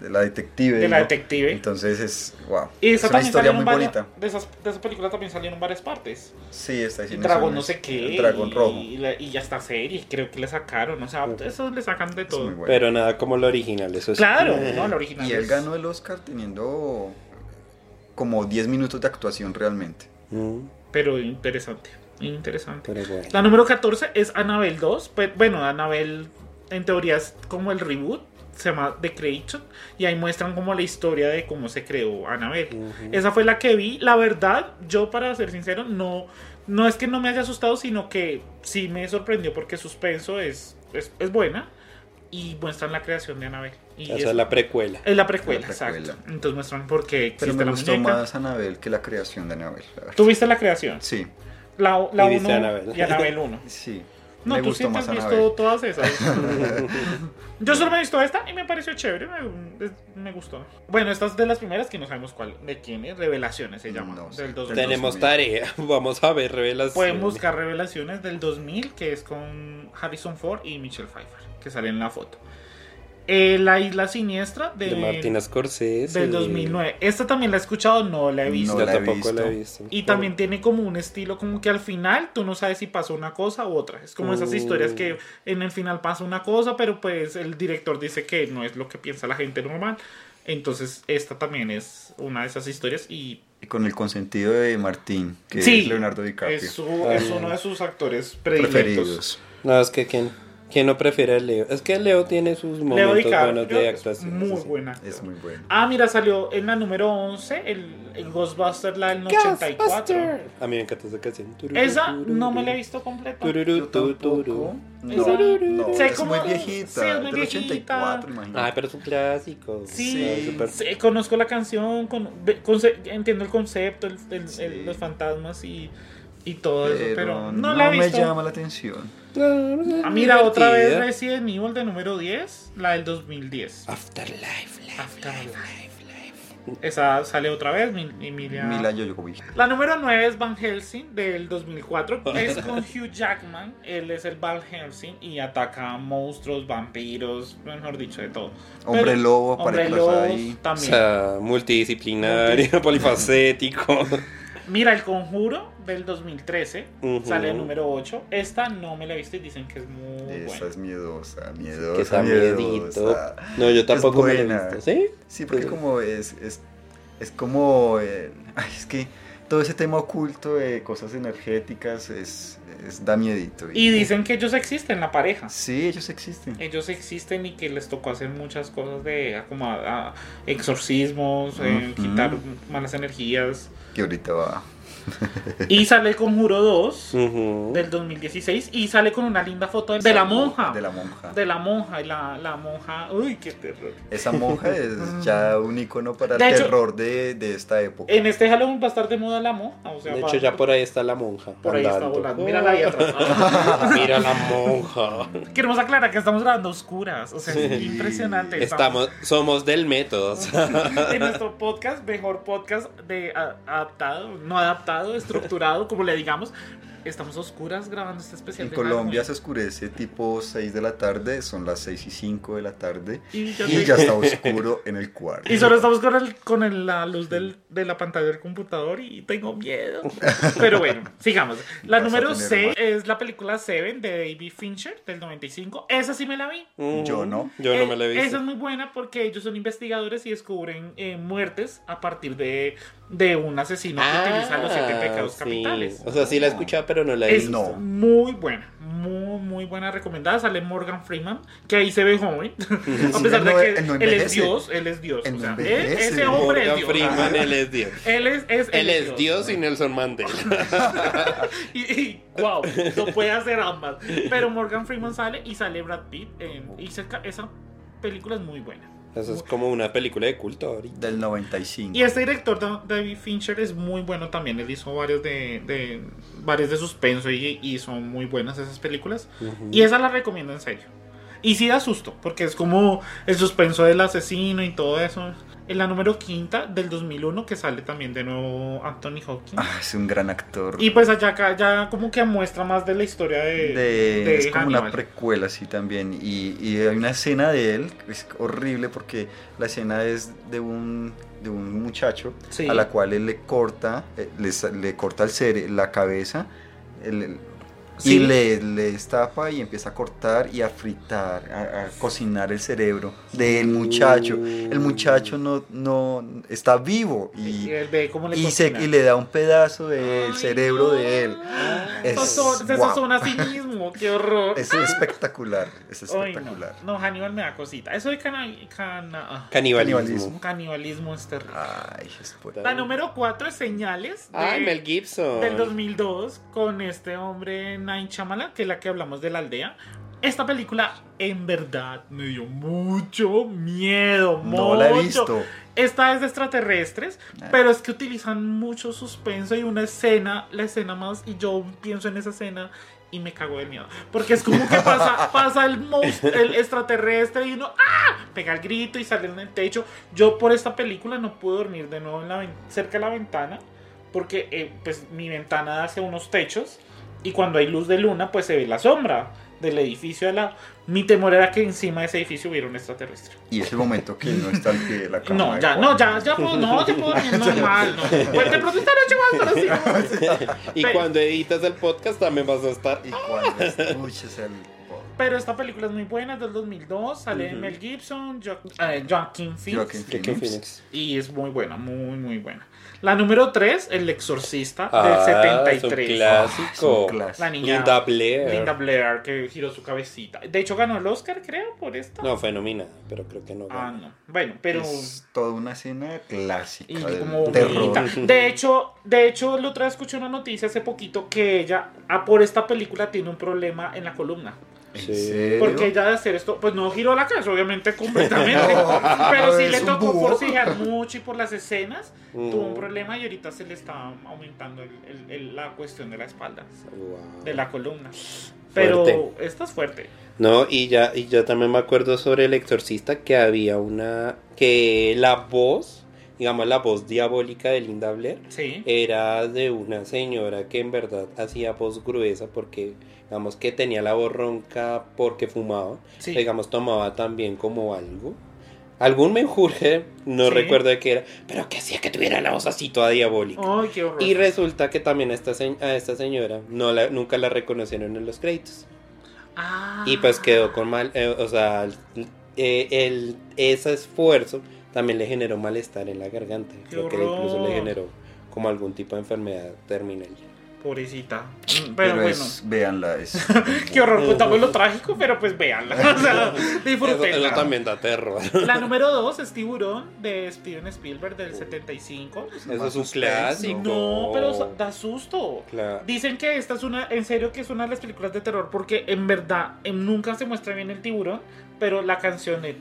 De la detective. de la ¿no? detective. Entonces es, wow. Y es esa una también historia salieron muy varias- bonita. De, esas, de esa película también salieron varias partes. Sí, está El diciendo dragón no sé qué. El dragón y, rojo. Y, la- y ya está serie, creo que le sacaron. O sea, eso le sacan de Es todo. bueno. Pero nada como lo original, eso sí. Claro, no, la original. Y él es- ganó el Oscar teniendo como 10 minutos de actuación realmente. Mm, Pero interesante. Interesante. pero bueno. La número 14 es Annabelle 2. Pero, bueno, Annabelle en teoría es como el reboot. Se llama The Creation. Y ahí muestran como la historia de cómo se creó Annabelle. Ujú. Esa fue la que vi. La verdad, yo para ser sincero, no, no es que no me haya asustado, sino que sí me sorprendió porque suspenso es, es, es buena. Y muestran la creación de Annabelle. Y Esa es, es la precuela. es la precuela, La precuela. exacto. Entonces muestran por qué Pero me la gustó muñeca. más Anabel que la creación de Anabel. la verdad. ¿Tú viste la creación? Sí, La, la Y viste 1 Annabelle. y Annabelle 1. sí. No, me tú sí te has visto Anabel. todas esas. Yo solo me he visto esta y me pareció chévere, me, gustó. Bueno, esta es de las primeras que no sabemos cuál, de quién es, Revelaciones se llama. No sé. del 2000. Tenemos 2000. tarea. Vamos a ver revelaciones. Pueden buscar Revelaciones del 2000, que es con Harrison Ford y Michelle Pfeiffer, que sale en la foto. Eh, la Isla Siniestra de, De Martina Scorsese. del 2009. Esta también la he escuchado, no la he visto. No la he tampoco la he visto. Y también tiene como un estilo como que al final tú no sabes si pasó una cosa u otra. Es como esas Mm. historias que en el final pasa una cosa, pero pues el director dice que no es lo que piensa la gente normal. Entonces esta también es una de esas historias y Y con el consentido de Martín, que Sí, es Leonardo DiCaprio. es, su- es uno de sus actores predilectos. preferidos. No, es que ¿quién, quién no prefiere a Leo? Es que Leo tiene sus momentos DiCaprio buenos de es actuación. muy sí, sí. buena. Es muy bueno. Ah, mira, salió en la número 11 el, el Ghostbuster, la del 84. Ghostbuster. A mí me encanta esa canción. Esa no me la he visto completa. tururú, Yo tu, tampoco. No, Esa- no, sé es cómo- muy viejita. sí, es muy del viejita. 84, imagínate. Ay, pero es un clásico. Sí, Ah, súper- sí, conozco la canción, con, entiendo el concepto, el- el- Sí. el- los fantasmas y, y todo eso, pero pero no, no, la he me visto. llama la atención. Ah, mira, otra vez. Resident Evil de número 10, la del 2010. Afterlife, life, Afterlife. life, life. Esa sale otra vez, Mi- Emilia. Mila Jovovich. La número 9 es Van Helsing del 2004. Es con Hugh Jackman. Él es el Van Helsing y ataca monstruos, vampiros, mejor dicho, de todo. Hombre Pero- lobo, Hombre aparece lobo ahí. O también. sea, multidisciplinario, polifacético. Mira, El Conjuro del 2013 Ujú. sale el número 8. Esta no me la he visto y dicen que es muy Esa buena. es miedosa, que miedosa, está miedito. miedosa. No, yo tampoco me he visto. ¿Sí? Sí, porque como es, es, es como, eh, ay, es que todo ese tema oculto de cosas energéticas es, es da miedito. Y dicen que ellos existen, la pareja. Sí, ellos existen. Ellos existen y que les tocó hacer muchas cosas de como a- a exorcismos, eh, quitar malas energías. よりとは。Y sale el Conjuro 2 Ujú. del 2016 y sale con una linda foto de la monja. De la monja. De la monja y la, la monja. Uy, qué terror. Esa monja es ya un icono para De el hecho- terror de, de esta época. En este Halloween va a estar de moda la monja. O sea, De hecho, ya por ahí está la monja. por ahí está andando. volando. Mírala ahí atrás. Mira la monja. Queremos aclarar que estamos grabando oscuras. O sea, es Sí. impresionante. Estamos, somos del método. en nuestro podcast, mejor podcast de adaptado, no adaptado, estructurado, como le digamos. Estamos a oscuras grabando este especial. En de Colombia Halloween. se oscurece tipo 6 de la tarde, son las 6 y 5 de la tarde Y, yo y te- ya está oscuro en el cuarto. y solo estamos con, el, con el- la luz del- de la pantalla del computador y tengo miedo. Pero bueno, sigamos. La Vas número tener 6 más. es la película Seven de David Fincher del 95. Esa sí me la vi. Ujú. Yo no. Yo no Eh, me la he Esa es muy buena porque ellos son investigadores y descubren eh, muertes a partir de, de un asesino que utiliza los siete pecados Ah, sí. capitales. O sea, sí la he escuchado, pero no la he Es visto. Muy buena, muy, muy buena recomendada. Sale Morgan Freeman, que ahí se ve joven. a pesar de que él no él es. Dios, él es Dios. Él o sea, él- ese hombre Morgan es Dios. Freeman, él es Dios. Él es, es, Él es Dios y Nelson Mandela. y, y, wow, no puede hacer ambas. Pero Morgan Freeman sale y sale Brad Pitt. eh, y se esa película es muy buena. Eso es como una película de culto ahorita. Del 95. Y este director, Da- David Fincher, es muy bueno también. Él hizo varios de, de, varios de suspenso y, y son muy buenas esas películas. Ujú. Y esa la recomiendo en serio. Y sí da susto, porque es como el suspenso del asesino y todo eso. En la número quinta del 2001, que sale también de nuevo Anthony Hopkins. Ah, es un gran actor. Y pues allá acá ya como que muestra más de la historia de, de, de es como una precuela así también y, y hay una escena de él es horrible porque la escena es de un de un muchacho Sí. a la cual él le corta eh, le, le corta el cere- la cabeza el- Sí. y le, le destapa y empieza a cortar y a fritar a, a cocinar el cerebro del muchacho. El muchacho no no está vivo Y y él ve cómo le y, se, y le da un pedazo del Ay, cerebro no. de él Es- se sazona a sí mismo, qué horror. es espectacular es Ay, no. espectacular no, Hannibal me da cosita. Eso de cana, cana- ah, Canibalismo. Canibalismo. es terrible. Ay, es por- La número 4 es Señales de- Ay, Mel Gibson. del 2002 con este hombre Nain Chamala, que es la que hablamos de la aldea. Esta película en verdad me dio mucho miedo. No la he mucho. visto. Esta es de extraterrestres, Ah. pero es que utilizan mucho suspenso y una escena, la escena más, y yo pienso en esa escena y me cago de miedo. Porque es como que pasa, pasa el monstruo, el extraterrestre y uno ¡ah! pega el grito y sale en el techo. Yo por esta película no pude dormir de nuevo en la, cerca de la ventana, porque eh, pues mi ventana da hacia unos techos y cuando hay luz de luna pues se ve la sombra del edificio de la... Mi temor era que encima de ese edificio hubiera un extraterrestre. Y es el momento que no está al pie de la cama. No, ya, no, ya, ya puedo, no, ya puedo dormir normal, no. Pues de pronto esta noche voy a estar así. Y Pero- cuando editas el podcast también vas a estar. Y cuando escuches el... Pero esta película es muy buena, es del 2002, sale Ujú. Mel Gibson, jo eh, Joaquin Phoenix, Joaquin Joaquin Phoenix. Phoenix. y es muy buena, muy, muy buena. La número 3, El Exorcista, Ah, del es un 73. Es clásico. un clásico. La niña Linda Blair. Linda Blair, que giró su cabecita. De hecho, ganó el Oscar, creo, por esta. No, fue nominada, pero creo que no. Ah, ganó. no. Bueno, pero... Es toda una escena clásica Y como terror. De hecho, de hecho, la otra vez escuché una noticia hace poquito que ella, ah, por esta película, tiene un problema en la columna. ¿En Sí. Porque ella de hacer esto, pues no giró la cabeza, obviamente completamente. No, pero sí le tocó forcejear mucho y por las escenas tuvo un Mm. problema y ahorita se le está aumentando el- el- el- la cuestión de la espalda, Wow. de la columna. Pero Fuerte. esta es fuerte. No, y ya, y yo también me acuerdo sobre el exorcista que había una. que la voz, digamos la voz diabólica de Linda Blair, Sí. era de una señora que en verdad hacía voz gruesa porque, digamos que tenía la voz ronca porque fumaba, Sí. digamos tomaba también como algo. Algún menjurje, no Sí. recuerdo de qué era, pero que hacía que tuviera la voz así toda diabólica. Ay, qué horror. Y resulta que también a esta, a esta señora no la, nunca la reconocieron en los créditos. Ah. Y pues quedó con mal, eh, o sea, el, eh, el- ese esfuerzo también le generó malestar en la garganta. ¡Qué Creo que incluso le generó como algún tipo de enfermedad terminal. Pobrecita. Mm, Pero, Pero, bueno. es, véanla, es... Qué horror, contamos lo trágico, pero pues véanla. O sea, Eso, disfrútenla. eso también da terror. La número 2 es Tiburón de Steven Spielberg del 75. Eso es un clásico. No, pero da susto. Claro. Dicen que esta es una, en serio que es una de las películas de terror porque en verdad nunca se muestra bien el tiburón, pero la canción es...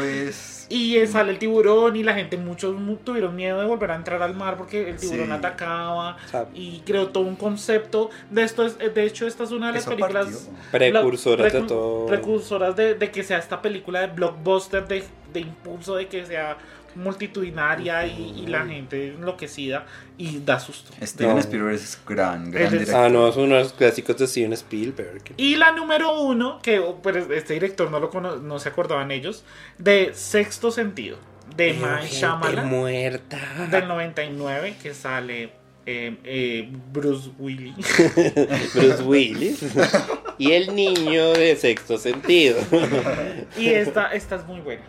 es... Y sale el tiburón y la gente, muchos tuvieron miedo de volver a entrar al mar porque el tiburón sí. atacaba y creó todo un concepto. De, esto es, de hecho, esta es una de las películas... Precursoras la, de todo. Precursoras de, de, que sea esta película de blockbuster, de, de impulso, de que sea multitudinaria y, y la gente enloquecida y da susto Steven No. Spielberg es gran, gran director. Ah, no, es uno de los clásicos de Steven Spielberg. y la número uno que oh, este director no lo cono- no se acordaban ellos de Sexto Sentido de Mike Shyamalan muerta. del 99 que sale eh, eh, Bruce Willis Bruce Willis. y el niño de sexto sentido. y esta esta es muy buena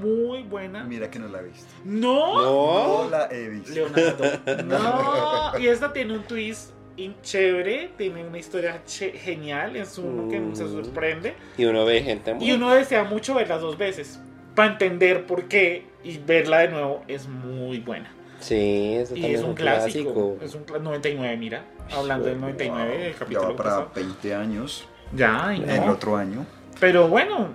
muy buena Mira que no la he visto. no No. No la he visto. Leonardo. No, y esta tiene un twist chévere, tiene una historia genial, es uno que se Mm. sorprende. Y uno ve gente Y muerta. uno desea mucho verla dos veces para entender por qué y verla de nuevo es muy buena. Sí, eso Y es un clásico. clásico. Es un cla- 99, mira. Hablando del 99, Wow, del Ya capítulo va para pasado. 20 años. Ya, y El no. otro año. Pero bueno,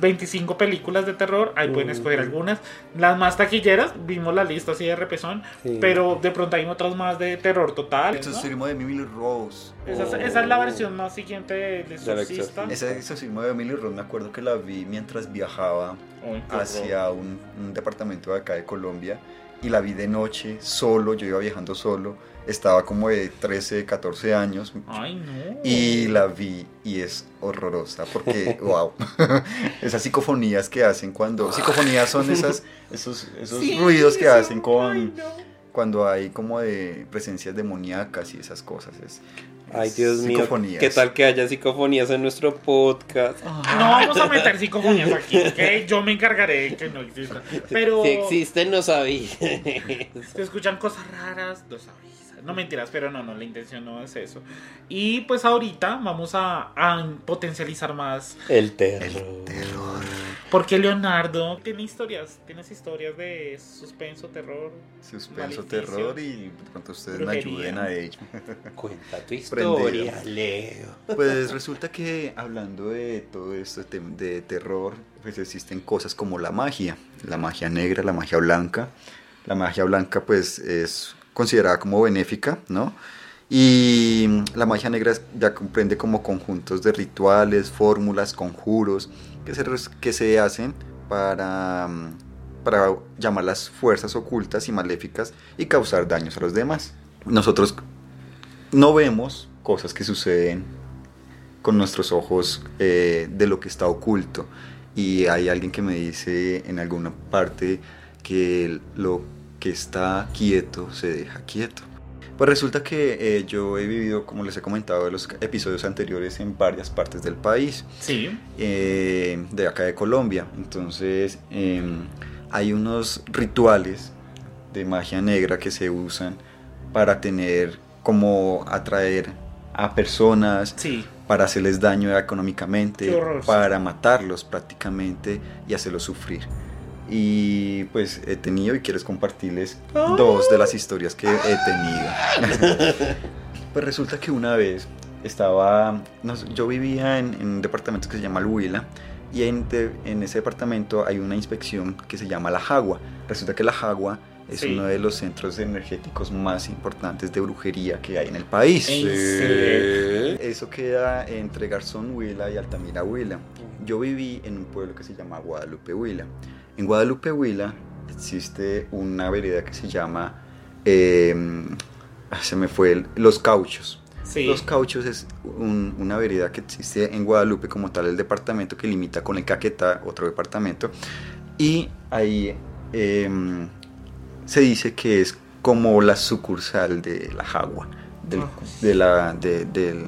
25 películas de terror, ahí pueden escoger algunas. Las más taquilleras, vimos la lista así de repesón, Sí. pero de pronto hay otras más de terror total. El ¿no? exorcismo de Emily Rose. Esa, es- Oh. esa es la versión más siguiente del exorcista. Ese exorcismo de Emily Rose me acuerdo que la vi mientras viajaba horror. hacia un, un departamento de acá de Colombia y la vi de noche solo, yo iba viajando solo, estaba como de 13, 14 años Ay, no. y la vi y es horrorosa porque, wow, esas psicofonías que hacen cuando, psicofonías son esas, esos, esos Sí, ruidos que hacen con, ay, no. cuando hay como de presencias demoníacas y esas cosas. Es, Ay, Dios mío. psicofonías. ¿Qué tal que haya psicofonías en nuestro podcast? No vamos a meter psicofonías aquí, ¿ok? Yo me encargaré de que no exista. Pero Si existen, no sabía. se escuchan cosas raras, los avisas. No mentiras, pero no, no, la intención no es eso. Y pues ahorita vamos a, a potencializar más. El terror. El terror. Porque Leonardo tiene historias, tienes historias de suspenso, terror. Suspenso, terror y de pronto ustedes me brujería. ayuden a ello. Cuenta tu Prendido. historia, Leo. Pues resulta que hablando de todo esto de terror, pues existen cosas como la magia, la magia negra, la magia blanca. La magia blanca pues es considerada como benéfica, ¿no? Y la magia negra ya comprende como conjuntos de rituales, fórmulas, conjuros que se, que se hacen para, mm, para llamar las fuerzas ocultas y maléficas y causar daños a los demás. Nosotros no vemos cosas que suceden con nuestros ojos eh, de lo que está oculto. Y hay alguien que me dice en alguna parte que lo que está quieto se deja quieto. Pues resulta que eh, yo he vivido, como les he comentado en los episodios anteriores, en varias partes del país Sí. eh, de acá de Colombia. Entonces em, hay unos rituales de magia negra que se usan para tener como atraer a personas, Sí. para hacerles daño económicamente, para matarlos prácticamente y hacerlos sufrir. Y pues he tenido y quieres compartirles Ay. dos de las historias que he tenido. pues resulta que una vez estaba, nos- yo vivía en, en un departamento que se llama El Huila y en, de- en ese departamento hay una inspección que se llama La Jagua. Resulta que La Jagua es Sí. uno de los centros energéticos más importantes de brujería que hay en el país. ¿En serio? Eso queda entre Garzón Huila y Altamira Huila. Yo viví en un pueblo que se llama Guadalupe Huila. En Guadalupe Huila existe una vereda que se llama, eh, se me fue, el- Los Cauchos. Sí. Los Cauchos es un- una vereda que existe en Guadalupe como tal el departamento que limita con el Caquetá, otro departamento. Y ahí em, se dice que es como la sucursal de la Jagua, del- Ah. de, la, de, del-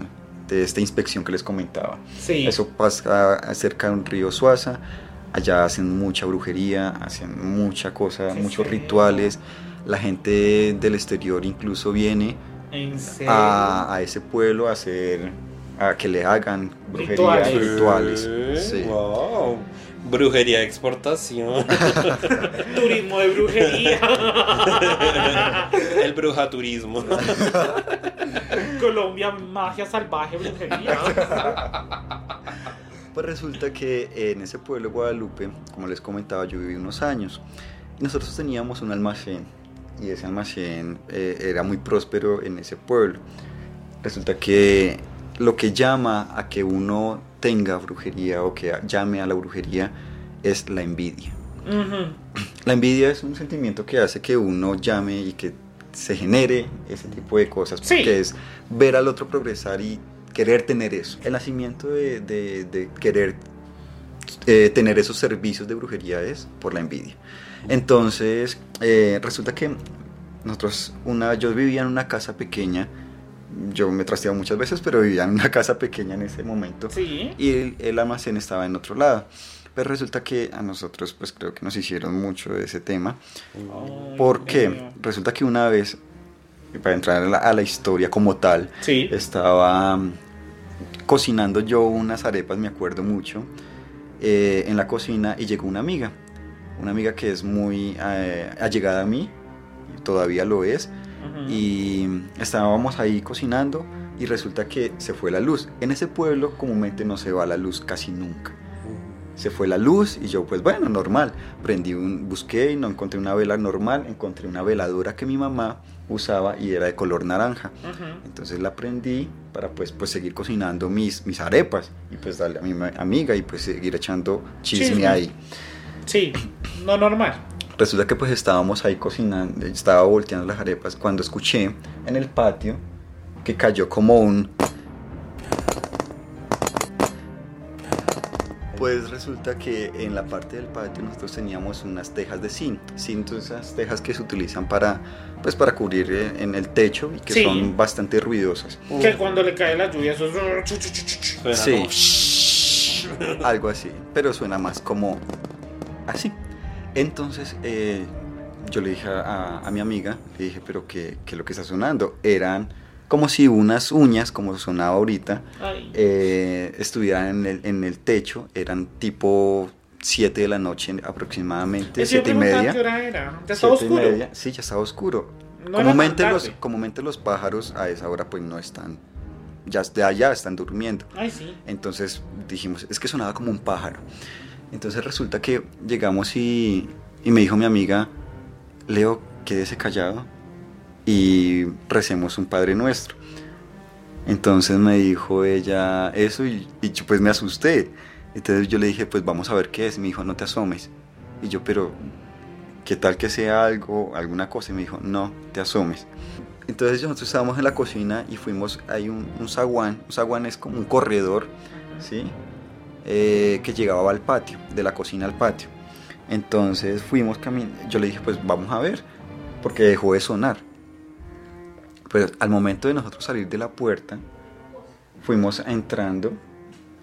de esta inspección que les comentaba. Sí. Eso pasa cerca de un río Suaza. Allá hacen mucha brujería, hacen mucha cosa, Qué muchos feo. rituales. La gente del exterior incluso viene a, a ese pueblo a hacer, a que le hagan brujería, Rituales. rituales. sí. Wow. Brujería de exportación. Turismo de brujería. El brujaturismo. Colombia, magia salvaje, brujería. Pues resulta que en ese pueblo de Guadalupe, como les comentaba, yo viví unos años y nosotros teníamos un almacén y ese almacén eh, era muy próspero en ese pueblo. Resulta que lo que llama a que uno tenga brujería o que llame a la brujería es la envidia. La envidia es un sentimiento que hace que uno llame y que se genere ese tipo de cosas, Sí. porque es ver al otro progresar y querer tener eso. El nacimiento de, de- de querer eh, tener esos servicios de brujería es por la envidia. Entonces, eh, resulta que nosotros, una, yo vivía en una casa pequeña, yo me trasteaba muchas veces, pero vivía en una casa pequeña en ese momento Sí. y el, el almacén estaba en otro lado. Pero resulta que a nosotros, pues creo que nos hicieron mucho de ese tema. Ay, ¿Por qué? Dios mío. Resulta que una vez, para entrar a la, a la historia como tal, Sí. estaba cocinando yo unas arepas, me acuerdo mucho, eh, en la cocina y llegó una amiga. Una amiga que es muy eh, allegada a mí, todavía lo es, Ujú. y estábamos ahí cocinando y resulta que se fue la luz. En ese pueblo comúnmente no se va la luz casi nunca. se fue la luz y yo pues bueno, normal. Prendí un, busqué y no encontré una vela normal, encontré una veladora que mi mamá usaba y era de color naranja. Entonces la prendí para pues, pues seguir cocinando mis, mis arepas y pues darle a mi amiga y pues seguir echando chisme, Chisme. ahí. Sí, no normal. Resulta que pues estábamos ahí cocinando, estaba volteando las arepas cuando escuché en el patio que cayó como un... Pues resulta que en la parte del patio nosotros teníamos unas tejas de zinc. Zinc son esas tejas que se utilizan para, pues, para cubrir eh, en el techo y que Sí. son bastante ruidosas. Que cuando le cae la lluvia, eso. Suena Sí. como- Algo así, pero suena más como así. Entonces eh, yo le dije a, a mi amiga, le dije, pero ¿qué, qué es lo que está sonando? Eran como si unas uñas, como sonaba ahorita, eh, estuvieran en el, en el techo, eran tipo 7 de la noche aproximadamente, Eso iba a 7 y media. qué hora era. Ya estaba siete y oscuro. media. Sí, ya estaba oscuro. No comúnmente, los, comúnmente los pájaros a esa hora pues no están, ya de allá están durmiendo. Ay, sí. Entonces dijimos, es que sonaba como un pájaro. Entonces resulta que llegamos y, y me dijo mi amiga, Leo, quédese callado y recemos un Padre Nuestro. Entonces me dijo ella eso y, y yo pues me asusté. Entonces yo le dije, pues vamos a ver qué es. Y me dijo, no te asomes. Y yo, pero, ¿qué tal que sea algo, alguna cosa? Y me dijo, no, te asomes. Entonces nosotros estábamos en la cocina y fuimos, hay un, un zaguán, un zaguán es como un corredor, ¿sí? Eh, que llegaba al patio, de la cocina al patio. Entonces fuimos caminando, yo le dije, pues vamos a ver, porque dejó de sonar. Pero al momento de nosotros salir de la puerta, fuimos entrando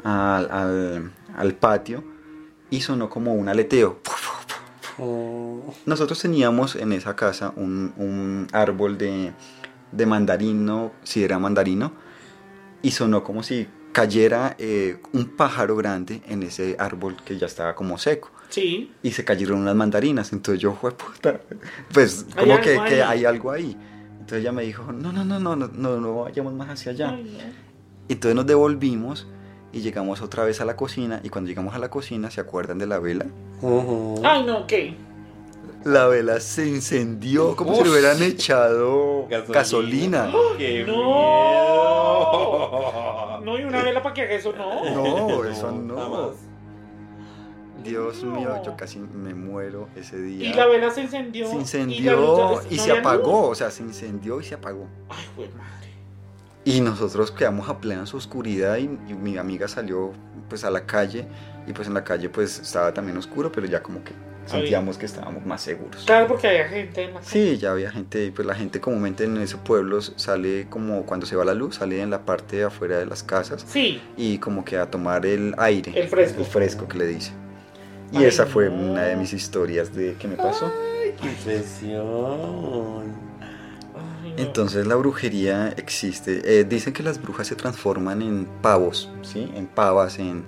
al, al- al patio y sonó como un aleteo. Oh, Nosotros teníamos en esa casa un, un árbol de, de mandarino, si era mandarino, y sonó como si cayera eh, un pájaro grande en ese árbol que ya estaba como seco. Sí. Y se cayeron unas mandarinas. Entonces yo, fue puta, pues como que, que hay algo ahí. Entonces ella me dijo, no, no, no, no, no, no, no vayamos más hacia allá. Ay, no. Entonces nos devolvimos y llegamos otra vez a la cocina. Y cuando llegamos a la cocina, ¿se acuerdan de la vela? Ay, no, ¿qué? La vela se incendió como si le hubieran echado Gasolina. gasolina. ¡Qué No. miedo! No, y una vela para que haga eso, no. No, eso no. Dios mío, yo casi me muero ese día. Y la vela se incendió. se incendió y, no se apagó, luz. o sea, se incendió y se apagó. Ay, güey, madre. Y nosotros quedamos a plena oscuridad y, y mi amiga salió pues a la calle y pues en la calle pues estaba también oscuro, pero ya como que sentíamos que estábamos más seguros. Claro, porque había gente en la calle. Sí, ya había gente, y pues la gente comúnmente en esos pueblos sale como cuando se va la luz, sale en la parte de afuera de las casas Sí. y como que a tomar el aire. El fresco. El fresco que le dice. Y Ay, esa fue no. una de mis historias de que me pasó. Ay, qué impresión. Entonces la brujería existe. Eh, dicen que las brujas se transforman en pavos, ¿sí? En pavas, en...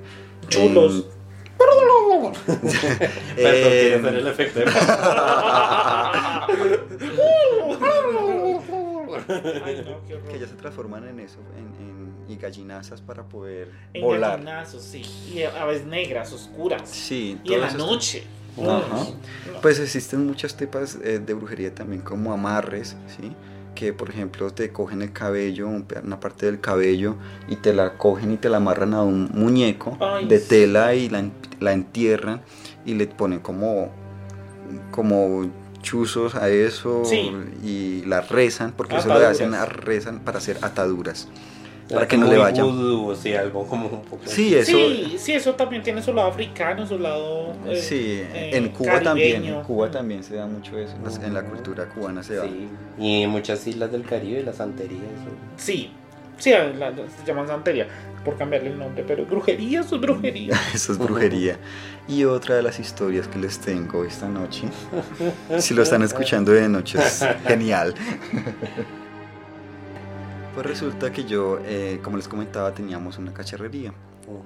Chulos. Perdón, Eh, quiero hacer el efecto de Ay, no, qué que ya se transforman en eso, en, en- y gallinazas para poder En volar. gallinazos, sí. Y a veces negras, oscuras. Sí, Y en la noche. Ajá. No. Pues existen muchas tipas eh, de brujería también como amarres, ¿sí? Que por ejemplo te cogen el cabello, una parte del cabello y te la cogen y te la amarran a un muñeco Ay, de tela y la, la entierran y le ponen como, como chuzos a eso Sí. y la rezan, porque eso lo Ataduras. hacen, rezan para hacer ataduras. Para que no le vaya. vudú, sí, algo como un poco. Sí, eso... Sí, sí, eso también tiene su lado africano, su lado. eh, Sí, eh, en Cuba también, caribeño. en Cuba también se da mucho eso, en las- en la cultura cubana se da. Sí. Y en muchas islas del Caribe, la santería. Eso. Sí, sí, la- la- se llaman santería por cambiarle el nombre, pero brujería, eso es brujería. Eso es brujería. Y otra de las historias que les tengo esta noche, si lo están escuchando de noche, es genial. Pues resulta que yo, eh, como les comentaba, teníamos una cacharrería,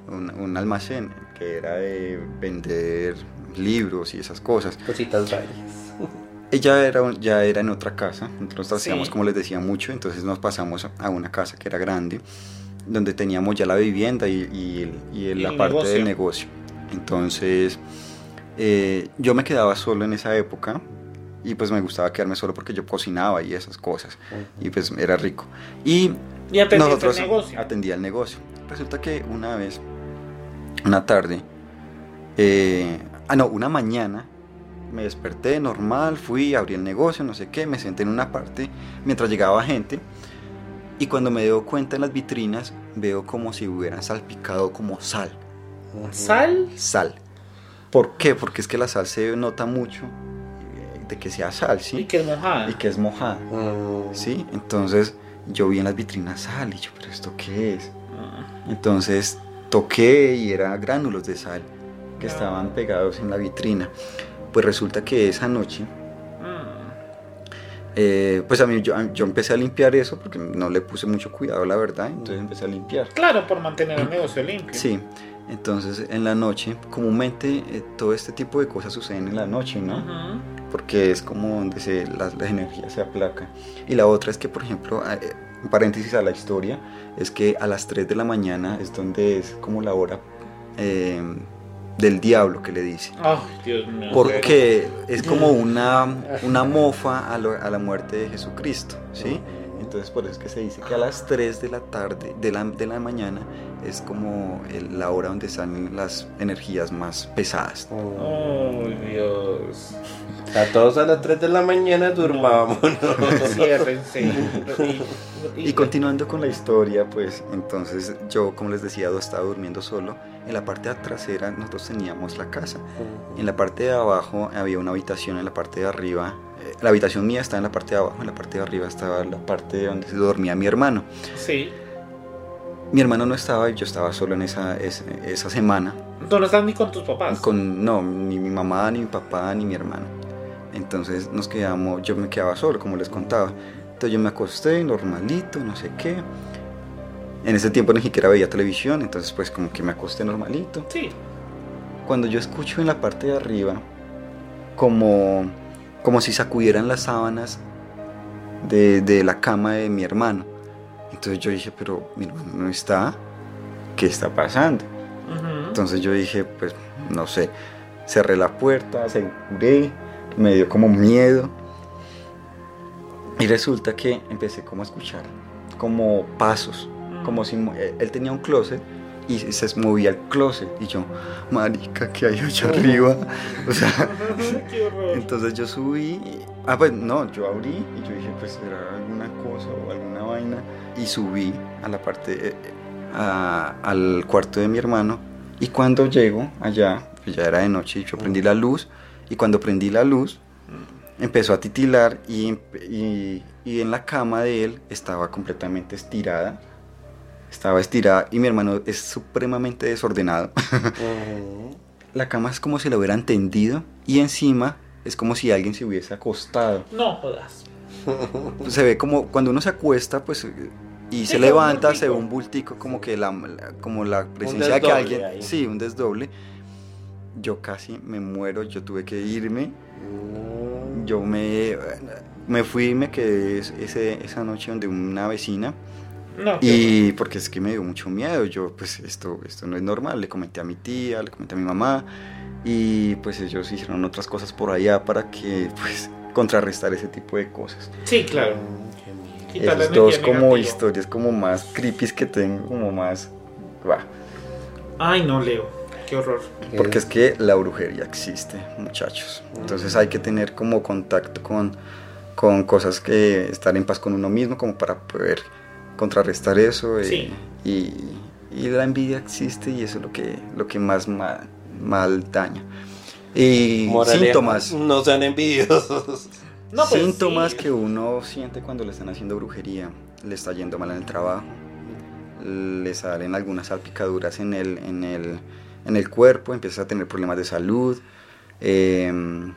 un, un almacén que era de vender libros y esas cosas. Cositas varias. Ella era, ya era en otra casa, nosotros Sí. hacíamos como les decía mucho, entonces nos pasamos a una casa que era grande, donde teníamos ya la vivienda y, la el parte negocio. del negocio. Entonces, eh, yo me quedaba solo en esa época y pues me gustaba quedarme solo porque yo cocinaba y esas cosas y pues era rico. Y Y atendiste nosotros el negocio. atendía el negocio. Resulta que una vez, una tarde, eh, ah no, una mañana, me desperté normal, fui, abrí el negocio, no sé qué, me senté en una parte mientras llegaba gente y cuando me doy cuenta en las vitrinas veo como si hubieran salpicado como sal, Sal. sal. ¿Por qué? Porque es que la sal se nota mucho de que sea sal, ¿sí? Y que es mojada. Y que es mojada. Mm. ¿sí? Entonces yo vi en las vitrinas sal y yo, pero ¿esto qué es? Ah, Entonces toqué y eran gránulos de sal que No. estaban pegados en la vitrina. Pues resulta que esa noche, mm. eh, pues a mí yo, yo empecé a limpiar eso porque no le puse mucho cuidado, la verdad, entonces empecé a limpiar. Claro, por mantener el negocio limpio. Sí, entonces en la noche, comúnmente eh, todo este tipo de cosas suceden en la noche, ¿no? Ujú. porque es como donde se, las, las energías se aplacan. Y la otra es que, por ejemplo, eh, un paréntesis a la historia, es que a las 3 de la mañana es donde es como la hora eh, del diablo que le dice. Ay, Dios mío. Porque es como una, una mofa a, lo- a la muerte de Jesucristo, ¿sí? Entonces por eso es que se dice que a las 3 de la tarde, de la, de la mañana, es como el- la hora donde salen las energías más pesadas. Ay, Dios. A todos a las 3 de la mañana durmámonos. Ciérrense. Y, Y continuando con la historia, pues entonces yo, como les decía, estaba durmiendo solo. En la parte trasera nosotros teníamos la casa. En la parte de abajo había una habitación, en la parte de arriba. eh, la habitación mía estaba en la parte de abajo, en la parte de arriba estaba la parte donde dormía mi hermano. Sí. Mi hermano no estaba y yo estaba solo en esa, esa, esa semana. Tú no estás ni con tus papás. Con, no, ni mi mamá, ni mi papá, ni mi hermano. Entonces nos quedamos, yo me quedaba solo, como les contaba. Entonces yo me acosté normalito, no sé qué. En ese tiempo ni siquiera veía televisión, entonces pues como que me acosté normalito. Sí. Cuando yo escucho en la parte de arriba como, como si sacudieran las sábanas de, de la cama de mi hermano. Entonces yo dije, pero mi hermano no está, ¿qué está pasando? Entonces yo dije, pues no sé, cerré la puerta, aseguré, me dio como miedo. Y resulta que empecé como a escuchar como pasos, como si eh, él tenía un closet y se movía el closet. Y yo, marica, ¿qué hay allá arriba? O sea, entonces yo subí, ah pues no, yo abrí y yo dije pues será alguna cosa o alguna vaina y subí a la parte, eh, a- al cuarto de mi hermano. Y cuando llego allá, pues ya era de noche y yo prendí la luz. Y cuando prendí la luz empezó a titilar y, y, y en la cama de él estaba completamente estirada. Estaba estirada y mi hermano es supremamente desordenado. La cama es como si la hubieran tendido y encima es como si alguien se hubiese acostado. No jodas. Se ve como cuando uno se acuesta, pues y Sí, se levanta, se ve un bultico como que la, la- como la presencia de que alguien, ahí. sí, un desdoble. Yo casi me muero, yo tuve que irme. Yo me me fui y me quedé es- ese, esa noche donde una vecina No. y porque es que me dio mucho miedo, yo pues esto, esto no es normal, le comenté a mi tía, le comenté a mi mamá y pues ellos hicieron otras cosas por allá para que pues contrarrestar ese tipo de cosas. Sí, claro. Esos dos como historias como más creepy que tengo, como más... bah, Ay, no, Leo. Qué horror. Porque es que la brujería existe, muchachos. Entonces hay que tener como contacto con, con cosas que estar en paz con uno mismo como para poder contrarrestar eso. eh, Sí. y, y la envidia existe y eso es lo que, lo que más mal, mal daña. Y Moraleja, síntomas. No sean envidiosos. No, pues, síntomas sí. que uno siente cuando le están haciendo brujería. Le está yendo mal en el trabajo. Le salen algunas salpicaduras en el, en el, en el cuerpo. Empieza a tener problemas de salud. em,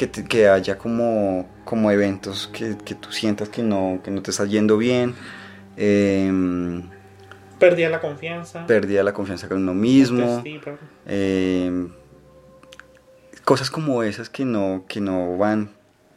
que, te- que haya como, como eventos que, que tú sientas que no, que no te está yendo bien. em, Perdía la confianza. de la confianza con uno mismo. Eh, cosas como esas que no, que no van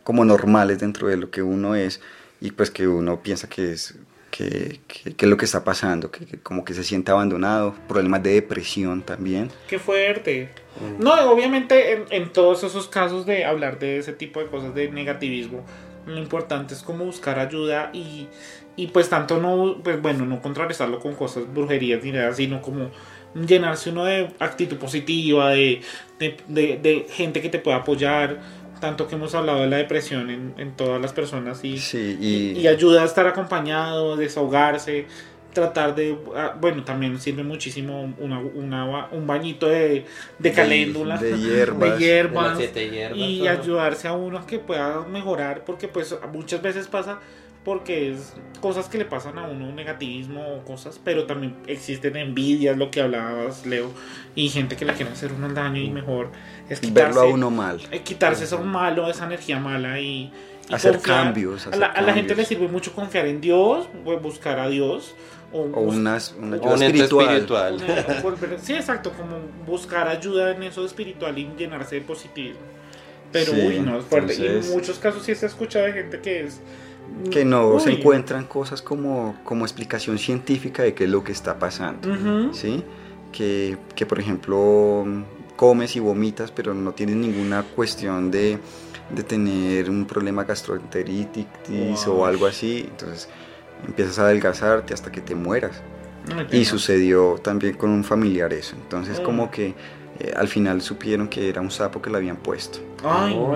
como normales dentro de lo que uno es y pues que uno piensa que es qué, qué- qué es lo que está pasando, que, que como que se siente abandonado, problemas de depresión también. Qué fuerte. No, obviamente en, en todos esos casos de hablar de ese tipo de cosas de negativismo, lo importante es como buscar ayuda y, y pues tanto no, pues bueno, no contrarrestarlo con cosas, brujerías ni nada, sino como llenarse uno de actitud positiva, de, de, de- de gente que te pueda apoyar, tanto que hemos hablado de la depresión en, en todas las personas y, Sí, y, y, y ayuda a estar acompañado, desahogarse, tratar de, ah, bueno, también sirve muchísimo una, una ba- un bañito de, de caléndula, de hierbas. de hierbas, De y ayudarse a uno a que pueda mejorar, porque pues muchas veces pasa porque es cosas que le pasan a uno, negativismo o cosas, pero también existen envidias, lo que hablabas, Leo, y gente que le quiere hacer uno el daño y mejor es quitarse, verlo a uno mal. eh, quitarse eso malo, esa energía mala y, y Hacer confiar. cambios, a, hacer la, a la gente cambios. le sirve mucho confiar en Dios, o buscar a Dios, o, O unas, una O ayuda un espiritual. espiritual. una- sí, exacto, como buscar ayuda en eso espiritual y llenarse de positivismo. Pero, Sí, uy, no, es fuerte. Y en entonces- muchos casos sí se ha escuchado de gente que es... Que no se uy, encuentran cosas como, como explicación científica de qué es lo que está pasando. ujú, ¿sí? Que, que, por ejemplo comes y vomitas, pero no tienes ninguna cuestión de, de tener un problema gastroenteritis Wow. o algo así. Entonces empiezas a adelgazarte hasta que te mueras. Y sucedió también con un familiar eso. Entonces Oh. como que eh, al final supieron que era un sapo que le habían puesto. Ay, no.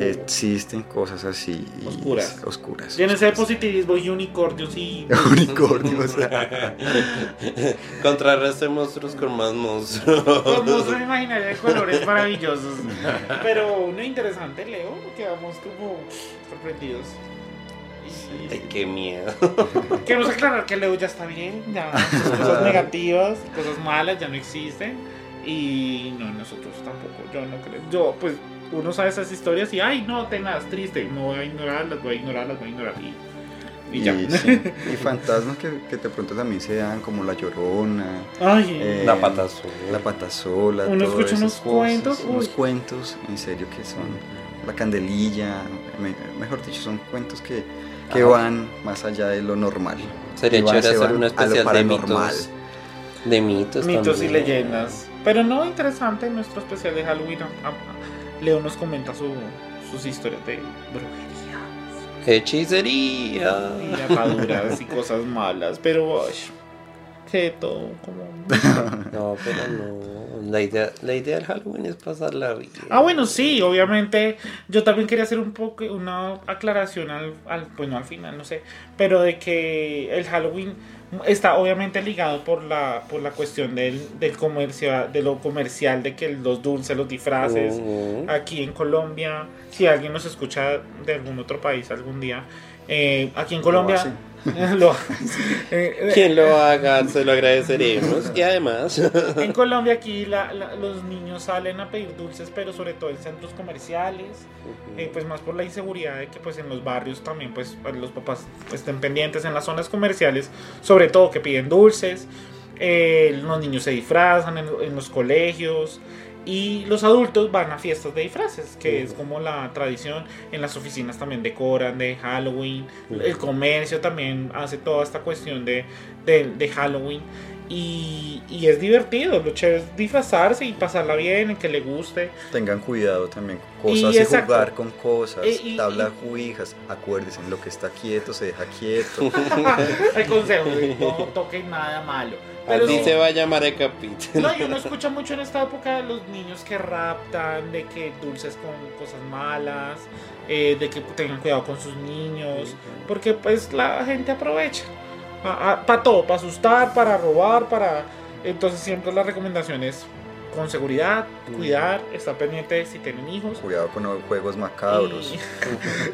Existen cosas así. y- Oscuras. Oscuras. Llénense de positivismo y unicornios y... Unicornios. Contrarreste monstruos con más monstruos. Con monstruos imaginarios de colores maravillosos. Pero no interesante, Leo, quedamos como sorprendidos. Y Ay, qué miedo. queremos aclarar que Leo ya está bien, ya sus cosas negativas, cosas malas ya no existen. Y no, nosotros tampoco, yo no creo. Yo, pues, uno sabe esas historias y, ay, no, tengas triste, no voy a ignorarlas, voy a ignorarlas, voy a ignorar. Y, y ya. Y, sí, y fantasmas que, que de pronto también se dan, como la llorona, Ay, Eh, La pata sola. la patasola. Uno escucha unos cosas, cuentos, Unos uy. cuentos, en serio, que son la candelilla. me- mejor dicho, son cuentos que, que Ah. van más allá de lo normal. Sería chévere se hacer una especial de paranormal. mitos. De mitos. mitos y leyendas. Pero no interesante en nuestro especial de Halloween. Leo nos comenta su- sus historias de brujería Hechicería. y ataduras y cosas malas. Pero, ay, que todo como. No, pero no. La idea, la idea del Halloween es pasarla bien. Ah, bueno, sí, obviamente. Yo también quería hacer un poco una aclaración al, al, bueno, al final, no sé, pero de que el Halloween está obviamente ligado por la, por la cuestión del, del comercio, de lo comercial, de que los dulces, los disfraces. Aquí en Colombia, si alguien nos escucha de algún otro país algún día, eh, aquí en Colombia. lo- eh, Quien lo haga, se lo agradeceremos. Y además, en Colombia aquí la- la- los niños salen a pedir dulces, pero sobre todo en centros comerciales, eh, pues más por la inseguridad de que pues en los barrios también pues los papás estén pendientes en las zonas comerciales, sobre todo que piden dulces, eh, los niños se disfrazan en, en los colegios y los adultos van a fiestas de disfraces, que es como la tradición, en las oficinas también decoran de Halloween, el comercio también hace toda esta cuestión de, de, de Halloween. Y, y es divertido, lo chévere es disfrazarse y pasarla bien, en que le guste. Tengan cuidado también con Y cosas y, exacto. jugar con cosas. Eh, y- tabla juijas. Acuérdense, lo que está quieto se deja quieto. El consejo, no toquen nada malo. Pero así sí, se va a llamar el capítulo. no, y uno escucha mucho en esta época los niños que raptan, de que dulces con cosas malas, eh, de que tengan cuidado con sus niños, porque pues la gente aprovecha para todo, para asustar, para robar, para... Entonces siempre la recomendación es con seguridad, cuidar, estar pendiente si tienen hijos. Cuidado con los juegos macabros.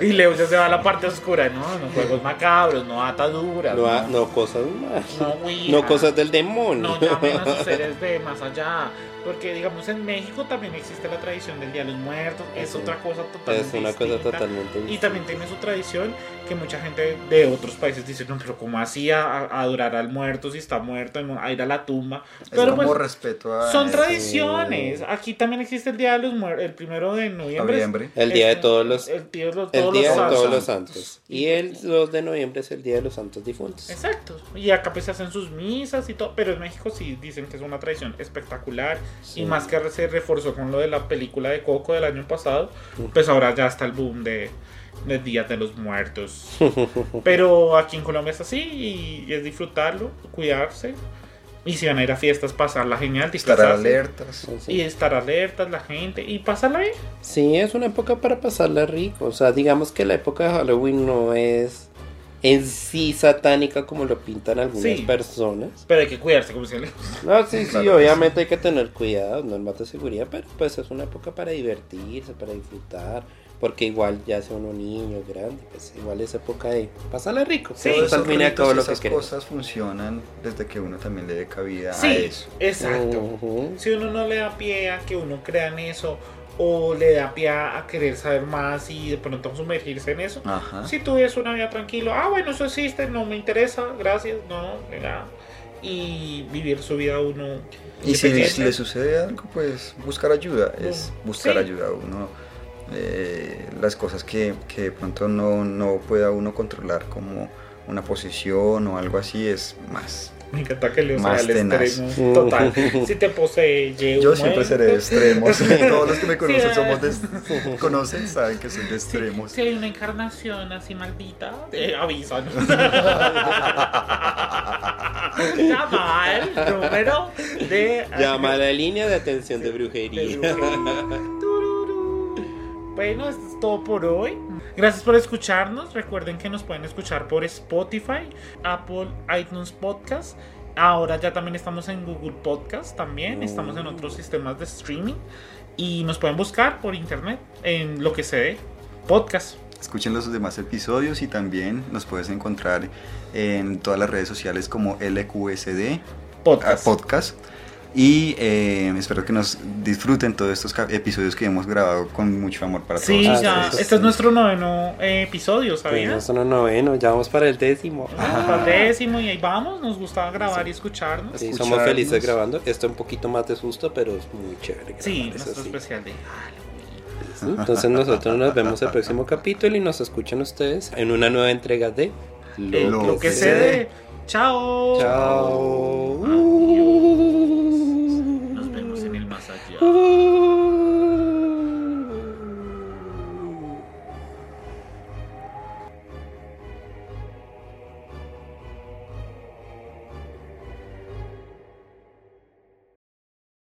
Y, y Leo ya se va a la parte oscura, ¿no? No juegos macabros, no ataduras. No, no, no cosas malas. no, No cosas del demonio. No llamen a sus seres de más allá. Porque, digamos, en México también existe la tradición del Día de los Muertos. Es Sí. otra cosa totalmente Es una cosa distinta. totalmente Y distinta. también tiene su tradición que mucha gente de otros países dice, no, pero ¿cómo así a, a adorar al muerto si está muerto, a ir a la tumba? Es Pero como pues, respeto a son ese tradiciones. Aquí también existe el Día de los Muertos, el primero de noviembre. noviembre. El día de todos los El día de, los- el todos día los de santos. todos los santos. Y el 2 de noviembre es el día de los santos difuntos. Exacto. Y acá pues se hacen sus misas y todo. Pero en México sí dicen que es una tradición espectacular. Sí. Y más que se reforzó con lo de la película de Coco del año pasado. Pues ahora ya está el boom de, de Días de los Muertos. Pero aquí en Colombia es así y, y es disfrutarlo, cuidarse. Y si van a ir a fiestas, pasarla genial, Estar alertas. Sí. Y estar alertas la gente y pasarla bien. Sí, es una época para pasarla rico. O sea, digamos que la época de Halloween no es en sí satánica como lo pintan algunas Sí. personas. Pero hay que cuidarse, como se le No, sí, sí, Claro obviamente hay que tener cuidado, normas de seguridad, pero pues es una época para divertirse, para disfrutar, porque igual ya sea uno niño, grande, pues igual es época de pasarla rico. Sí, y al ritos y lo que esas queremos. cosas funcionan desde que uno también le dé cabida a Sí, eso. exacto. Ujú. Si uno no le da pie a que uno crea en eso o le da pie a querer saber más y de pronto sumergirse en eso, Ajá. si tú vives una vida tranquilo, ah, bueno, eso existe, no me interesa, gracias, no, venga. Y vivir su vida uno. Y si, si le sucede algo, pues buscar ayuda. Es buscar Sí. ayuda. Uno, eh, las cosas que, que de pronto no, no pueda uno controlar, como una posición o algo así, es más. Me encanta que sea Más el tenaz. extremo total. Si te posee, Yo siempre seré de extremos. Todos los que me conocen Sí, somos de, conocen, saben que soy de Si, extremos. si hay una encarnación así maldita, eh, avísanos. Llama al número de. Llama a la línea de atención de de brujería. brujería. Bueno, esto es todo por hoy. Gracias por escucharnos. Recuerden que nos pueden escuchar por Spotify, Apple, iTunes Podcast. Ahora ya también estamos en Google Podcast también. Estamos en otros sistemas de streaming. Y nos pueden buscar por internet en lo que se dé. Podcast. Escuchen los demás episodios y también nos puedes encontrar en todas las redes sociales como LQSD Podcast. ah, Podcast. Y eh, espero que nos disfruten todos estos episodios que hemos grabado con mucho amor para Sí, todos ya. ustedes. Este es nuestro noveno eh, episodio, ¿sabías? no son los novenos, ya vamos para el décimo. Para el décimo y ahí vamos. Nos gusta grabar y escucharnos. Sí, somos felices grabando. Esto un poquito más de susto, pero es muy chévere. Sí, nuestro sí. especial de Halloween. Entonces nosotros nos vemos el próximo capítulo y nos escuchan ustedes en una nueva entrega de Lo lo que que se dé. Chao. Chao. Ooh.